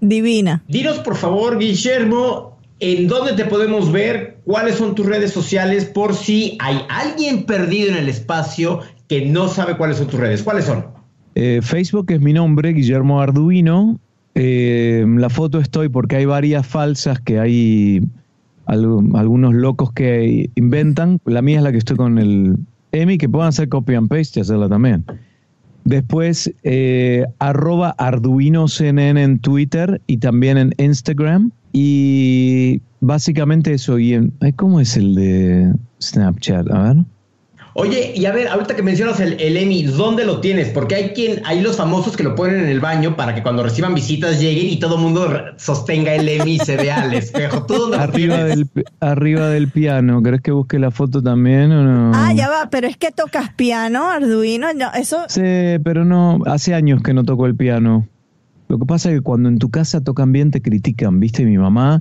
Divina. Dinos, por favor, Guillermo, ¿en dónde te podemos ver? ¿Cuáles son tus redes sociales? Por si hay alguien perdido en el espacio que no sabe cuáles son tus redes. ¿Cuáles son? Eh, Facebook es mi nombre, Guillermo Arduino. Eh, la foto estoy porque hay varias falsas que hay algo- algunos locos que inventan. La mía es la que estoy con el Emi, que puedan hacer copy and paste y hacerla también. Después, eh, arroba Arduino CNN en Twitter y también en Instagram. Y básicamente eso. Y en, ¿Cómo es el de Snapchat? A ver. Oye, y a ver, ahorita que mencionas el, el Emmy, ¿dónde lo tienes? Porque hay quien, hay los famosos que lo ponen en el baño para que cuando reciban visitas lleguen y todo el mundo sostenga el Emmy y se vea al espejo. ¿Tú dónde lo Arriba tienes? del, pi- arriba del piano. ¿Crees que busque la foto también o no? Ah, ya va, pero es que tocas piano, Arduino, no, eso... Sí, pero no, hace años que no toco el piano. Lo que pasa es que cuando en tu casa tocan bien te critican, ¿viste? Mi mamá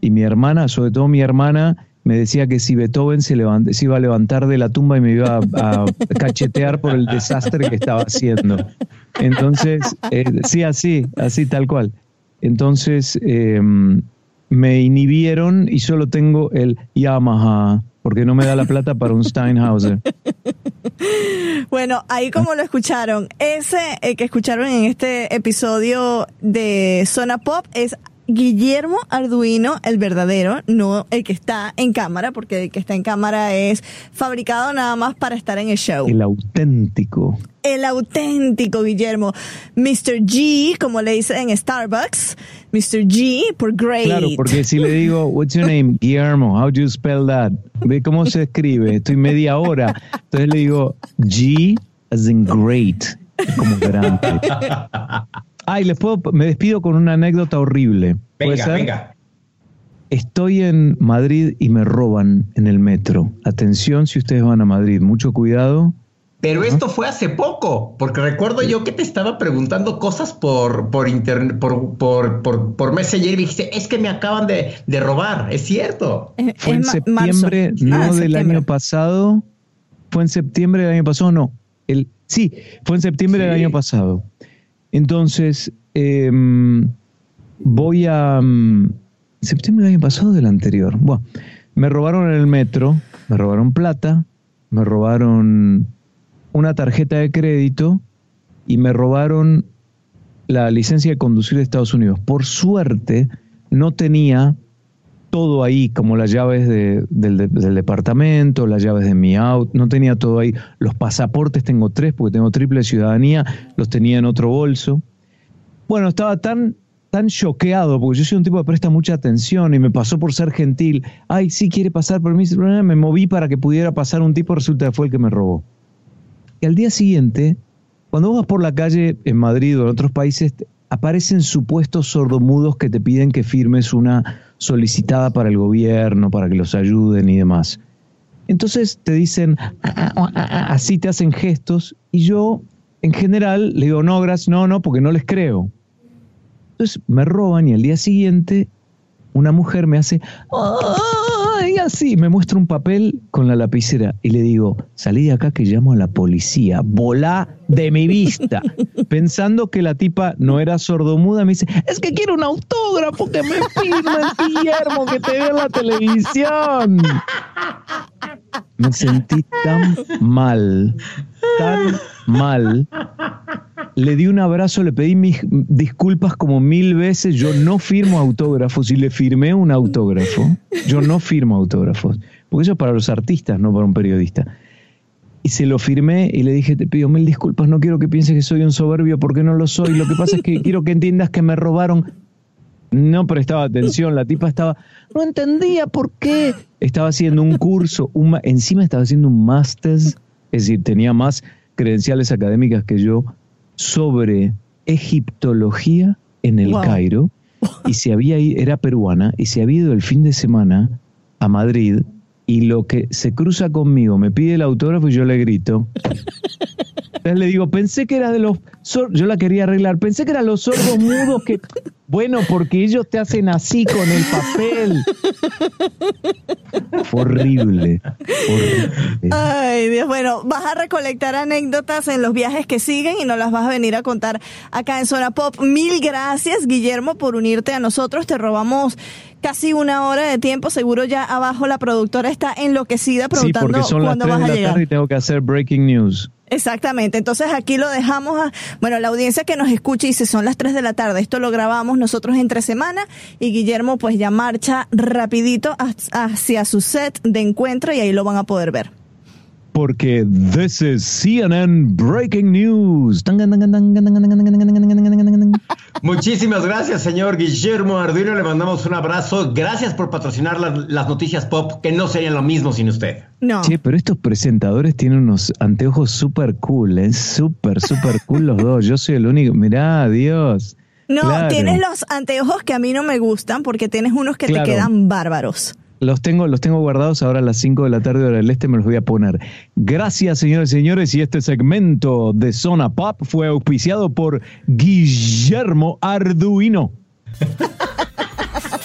y mi hermana, sobre todo mi hermana, me decía que si Beethoven se, iba a levantar de la tumba y me iba a, a cachetear por el desastre que estaba haciendo. Entonces, eh, sí, así, así tal cual. Entonces, eh, me inhibieron y solo tengo el Yamaha, porque no me da la plata para un Steinhauser. Bueno, ahí como lo escucharon, ese eh, que escucharon en este episodio de Zona Pop es Guillermo Arduino, el verdadero, no el que está en cámara, porque el que está en cámara es fabricado nada más para estar en el show. El auténtico. El auténtico Guillermo. Mr. G, como le dicen en Starbucks. Mr. G por great. Claro, porque si le digo, what's your name? Guillermo, how do you spell that? Ve cómo se escribe, estoy media hora. Entonces le digo, G as in great, como grande. Ay, les puedo, me despido con una anécdota horrible. ¿Puede Venga, ser? venga. Estoy en Madrid y me roban en el metro. Atención si ustedes van a Madrid, mucho cuidado. Pero esto fue hace poco, porque recuerdo yo que te estaba preguntando cosas por, por internet, por, por, por, por Messenger y me dijiste, es que me acaban de, de robar, es cierto. Fue en septiembre, no del año pasado. Fue en septiembre del año pasado, no. El, sí, fue en septiembre del año pasado. Entonces, em, voy a... mm, ¿Septiembre del año pasado del anterior? Bueno, me robaron en el metro, me robaron plata, me robaron una tarjeta de crédito y me robaron la licencia de conducir de Estados Unidos. Por suerte, no tenía todo ahí, como las llaves de- del, de- del departamento, las llaves de mi auto, no tenía todo ahí. Los pasaportes tengo tres porque tengo triple ciudadanía, los tenía en otro bolso. Bueno, estaba tan, tan choqueado porque yo soy un tipo que presta mucha atención y me pasó por ser gentil. Ay, sí quiere pasar por mí. Me moví para que pudiera pasar un tipo, resulta que fue el que me robó. Y al día siguiente, cuando vas por la calle en Madrid o en otros países, aparecen supuestos sordomudos que te piden que firmes una solicitada para el gobierno, para que los ayuden y demás. Entonces te dicen, "Ah, ah, ah, ah", así te hacen gestos, y yo, en general, le digo, no, gracias, no, no, porque no les creo. Entonces me roban y al día siguiente una mujer me hace, ¡ay! Así, me muestra un papel con la lapicera y le digo, salí de acá que llamo a la policía, volá de mi vista. Pensando que la tipa no era sordomuda, me dice, es que quiero un autógrafo que me firme Guillermo, que te veo en la televisión. Me sentí tan mal, tan mal. Le di un abrazo, le pedí mis disculpas como mil veces. Yo no firmo autógrafos y le firmé un autógrafo. Yo no firmo autógrafos, porque eso es para los artistas, no para un periodista. Y se lo firmé y le dije, te pido mil disculpas, no quiero que pienses que soy un soberbio porque no lo soy. Lo que pasa es que quiero que entiendas que me robaron. No prestaba atención, la tipa estaba, no entendía por qué. Estaba haciendo un curso, un encima estaba haciendo un máster, es decir, tenía más credenciales académicas que yo sobre egiptología en el Wow. Cairo y se había ido, era peruana y se había ido el fin de semana a Madrid y lo que se cruza conmigo me pide el autógrafo y yo le grito. Entonces le digo, pensé que era de los sor-" yo la quería arreglar, pensé que eran los sordos mudos que bueno, porque ellos te hacen así con el papel. Fue horrible. horrible. Ay, Dios, bueno, vas a recolectar anécdotas en los viajes que siguen y nos las vas a venir a contar acá en Zona Pop. Mil gracias, Guillermo, por unirte a nosotros. Te robamos casi una hora de tiempo. Seguro ya abajo la productora está enloquecida Sí, preguntando porque son las cuándo 3 vas de a la llegar. tarde y tengo que hacer breaking news. Exactamente, entonces aquí lo dejamos a, bueno, la audiencia que nos escucha dice son las 3 de la tarde, esto lo grabamos nosotros entre semana y Guillermo pues ya marcha rapidito hac- hacia su set de encuentro y ahí lo van a poder ver. Porque this is CNN Breaking News. Muchísimas gracias, señor Guillermo Arduino. Le mandamos un abrazo. Gracias por patrocinar las, las noticias pop, que no serían lo mismo sin usted. No. Che, pero estos presentadores tienen unos anteojos súper cool, es súper, súper cool los dos. Yo soy el único. Mirá, Dios. No, Claro. tienes los anteojos que a mí no me gustan porque tienes unos que Claro. te quedan bárbaros. Los tengo, los tengo guardados ahora a las 5 de la tarde hora del este, me los voy a poner. Gracias, señores y señores, y este segmento de Zona Pop fue auspiciado por Guillermo Arduino.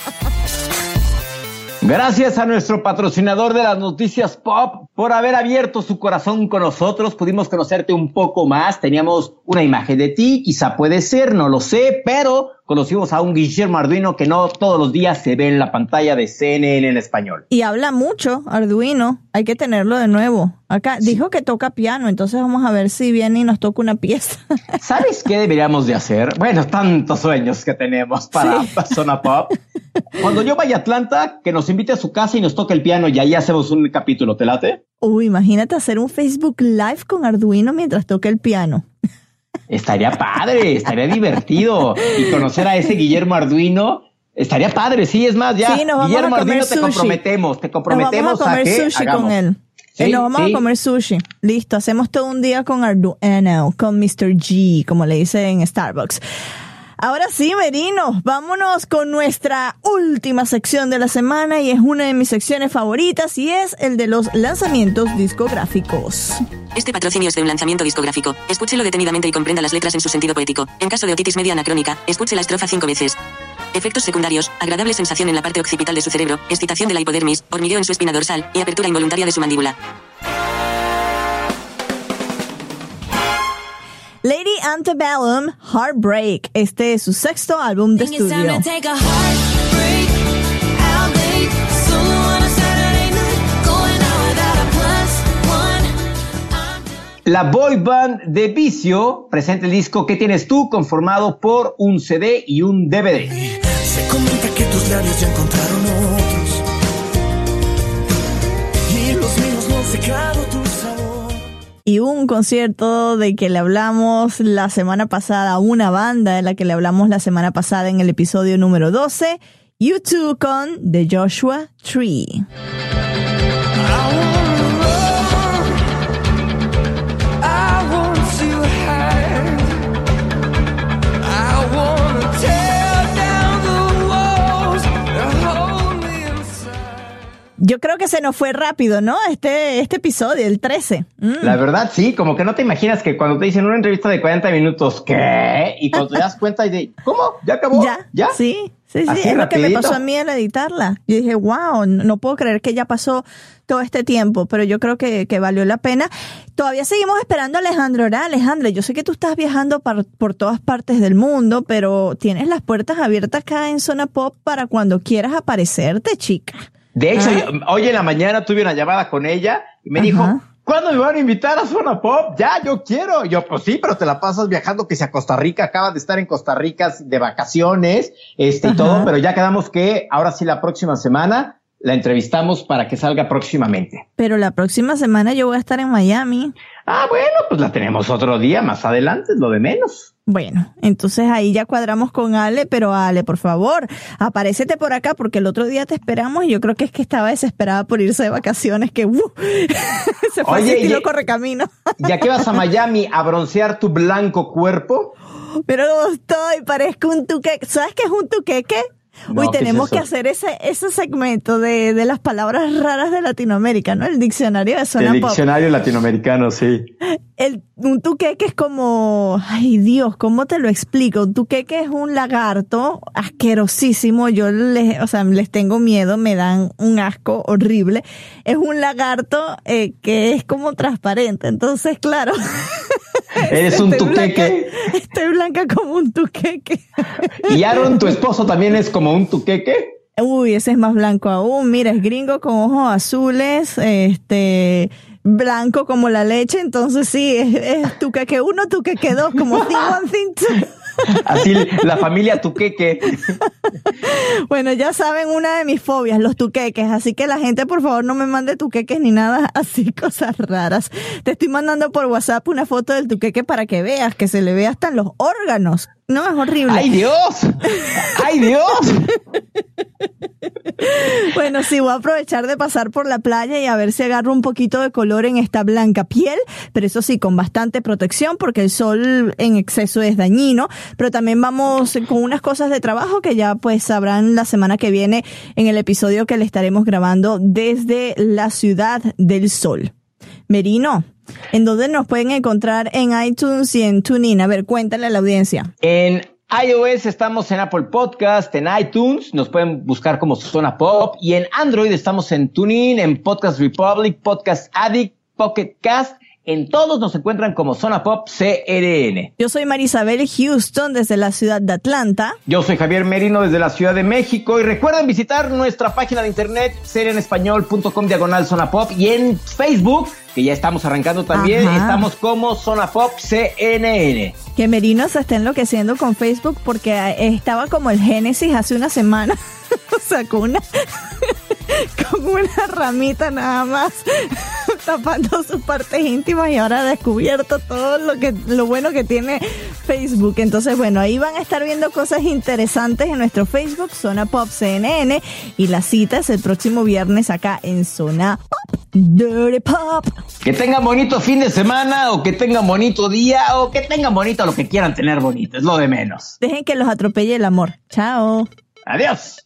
Gracias a nuestro patrocinador de las noticias pop por haber abierto su corazón con nosotros. Pudimos conocerte un poco más. Teníamos una imagen de ti, quizá puede ser, no lo sé, pero conocimos a un Guillermo Arduino que no todos los días se ve en la pantalla de CNN en español. Y habla mucho, Arduino. Hay que tenerlo de nuevo. Acá dijo que toca piano, entonces vamos a ver si viene y nos toca una pieza. ¿Sabes qué deberíamos de hacer? Bueno, tantos sueños que tenemos para Sí. Zona Pop. Cuando yo vaya a Atlanta, que nos invite a su casa y nos toque el piano y ahí hacemos un capítulo. ¿Te late? Uy, imagínate hacer un Facebook Live con Arduino mientras toca el piano. Estaría padre, estaría divertido. Y conocer a ese Guillermo Arduino, estaría padre. Sí, es más, ya. Sí, nos Guillermo a Arduino, te comprometemos, te Nos comprometemos vamos a comer que sushi hagamos. con él. Sí, Eh, nos vamos sí. a comer sushi. Listo, hacemos todo un día con Arduino, con Mr. G, como le dicen en Starbucks. Ahora sí, Merino, vámonos con nuestra última sección de la semana y es una de mis secciones favoritas y es el de los lanzamientos discográficos. Este patrocinio es de un lanzamiento discográfico. Escúchelo detenidamente y comprenda las letras en su sentido poético. En caso de otitis media anacrónica, escuche la estrofa cinco veces. Efectos secundarios, agradable sensación en la parte occipital de su cerebro, excitación de la hipodermis, hormigueo en su espina dorsal y apertura involuntaria de su mandíbula. Lady Antebellum, Heartbreak. Este es su sexto álbum de estudio. La boy band de Vicio presenta el disco ¿Qué tienes tú? conformado por un CD y un DVD. Se comenta que tus labios ya encontraron otros. Y los míos no sabor. Y un concierto de que le hablamos la semana pasada, una banda de la que le hablamos la semana pasada en el episodio número 12, U2 con The Joshua Tree. Yo creo que se nos fue rápido, ¿no? Este, este episodio, el 13. Mm. La verdad, sí, como que no te imaginas que cuando te dicen una entrevista de 40 minutos, ¿qué? Y cuando te das cuenta y de, ¿cómo? ¿Ya acabó? Ya, ¿Ya? Sí, sí, sí. Así es lo que me pasó a mí al editarla. Yo dije, wow, no puedo creer que ya pasó todo este tiempo, pero yo creo que, que valió la pena. Todavía seguimos esperando a Alejandro. Ahora, Alejandro, yo sé que tú estás viajando par- por todas partes del mundo, pero tienes las puertas abiertas acá en Zona Pop para cuando quieras aparecerte, chica. De hecho, Ah. yo- hoy en la mañana tuve una llamada con ella y me Ajá. dijo, ¿cuándo me van a invitar a Zona Pop? Ya, yo quiero. Y yo, pues sí, pero te la pasas viajando que sea Costa Rica, acabas de estar en Costa Rica de vacaciones, este y todo, pero ya quedamos que ahora sí la próxima semana la entrevistamos para que salga próximamente. Pero la próxima semana yo voy a estar en Miami. Ah, bueno, pues la tenemos otro día más adelante, es lo de menos. Bueno, entonces ahí ya cuadramos con Ale, pero Ale, por favor, aparécete por acá porque el otro día te esperamos y yo creo que es que estaba desesperada por irse de vacaciones, que uh, se fue Oye, estilo correcamino. Ya que vas a Miami a broncear tu blanco cuerpo, Pero estoy, parezco un tuqueque. ¿Sabes qué es un tuqueque? No, Uy, ¿qué es tenemos que hacer ese, ese segmento de, de las palabras raras de Latinoamérica, ¿no? El diccionario de zona el pop. diccionario latinoamericano, sí. El, un tuqueque es como, ay Dios, ¿cómo te lo explico? Un tuqueque es un lagarto asquerosísimo. Yo les, o sea, les tengo miedo, me dan un asco horrible. Es un lagarto eh, que es como transparente. Entonces, claro. Eres un estoy tuqueque. blanca- estoy blanca como un tuqueque. Y Aaron, tu esposo, también es como un tuqueque. Uy, ese es más blanco aún. Mira, es gringo con ojos azules, este, blanco como la leche. Entonces sí, es, es tuqueque uno, tuqueque dos, como thing one, thing two. Así la familia tuqueque. Bueno, ya saben una de mis fobias, los tuqueques. Así que la gente, por favor, no me mande tuqueques ni nada así, cosas raras. Te estoy mandando por WhatsApp una foto del tuqueque para que veas, que se le ve hasta en los órganos. No, es horrible. ¡Ay, Dios! ¡Ay, Dios! Bueno, sí, voy a aprovechar de pasar por la playa y a ver si agarro un poquito de color en esta blanca piel, pero eso sí, con bastante protección porque el sol en exceso es dañino, pero también vamos con unas cosas de trabajo que ya pues sabrán la semana que viene en el episodio que le estaremos grabando desde la ciudad del sol. Merino, ¿en dónde nos pueden encontrar en iTunes y en TuneIn? A ver, cuéntale a la audiencia. En iOS estamos en Apple Podcast, en iTunes, nos pueden buscar como Zona Pop y en Android estamos en TuneIn, en Podcast Republic, Podcast Addict, Pocket Cast. En todos nos encuentran como Zona Pop CRN. Yo soy Marisabel Houston desde la ciudad de Atlanta. Yo soy Javier Merino desde la Ciudad de México y recuerden visitar nuestra página de internet serienespañol.com diagonal Zona Pop y en Facebook, que ya estamos arrancando también, Ajá. estamos como Zona Pop CNN. Que Merino se está enloqueciendo con Facebook porque estaba como el Génesis hace una semana. o sea, con una, con una ramita nada más tapando sus partes íntimas y ahora ha descubierto todo lo que lo bueno que tiene Facebook. Entonces, bueno, ahí van a estar viendo cosas interesantes en nuestro Facebook, Zona Pop CNN, y la cita es el próximo viernes acá en Zona Pop, Dirty Pop. Que tengan bonito fin de semana o que tengan bonito día o que tengan bonito lo que quieran tener bonito, es lo de menos. Dejen que los atropelle el amor. Chao. Adiós.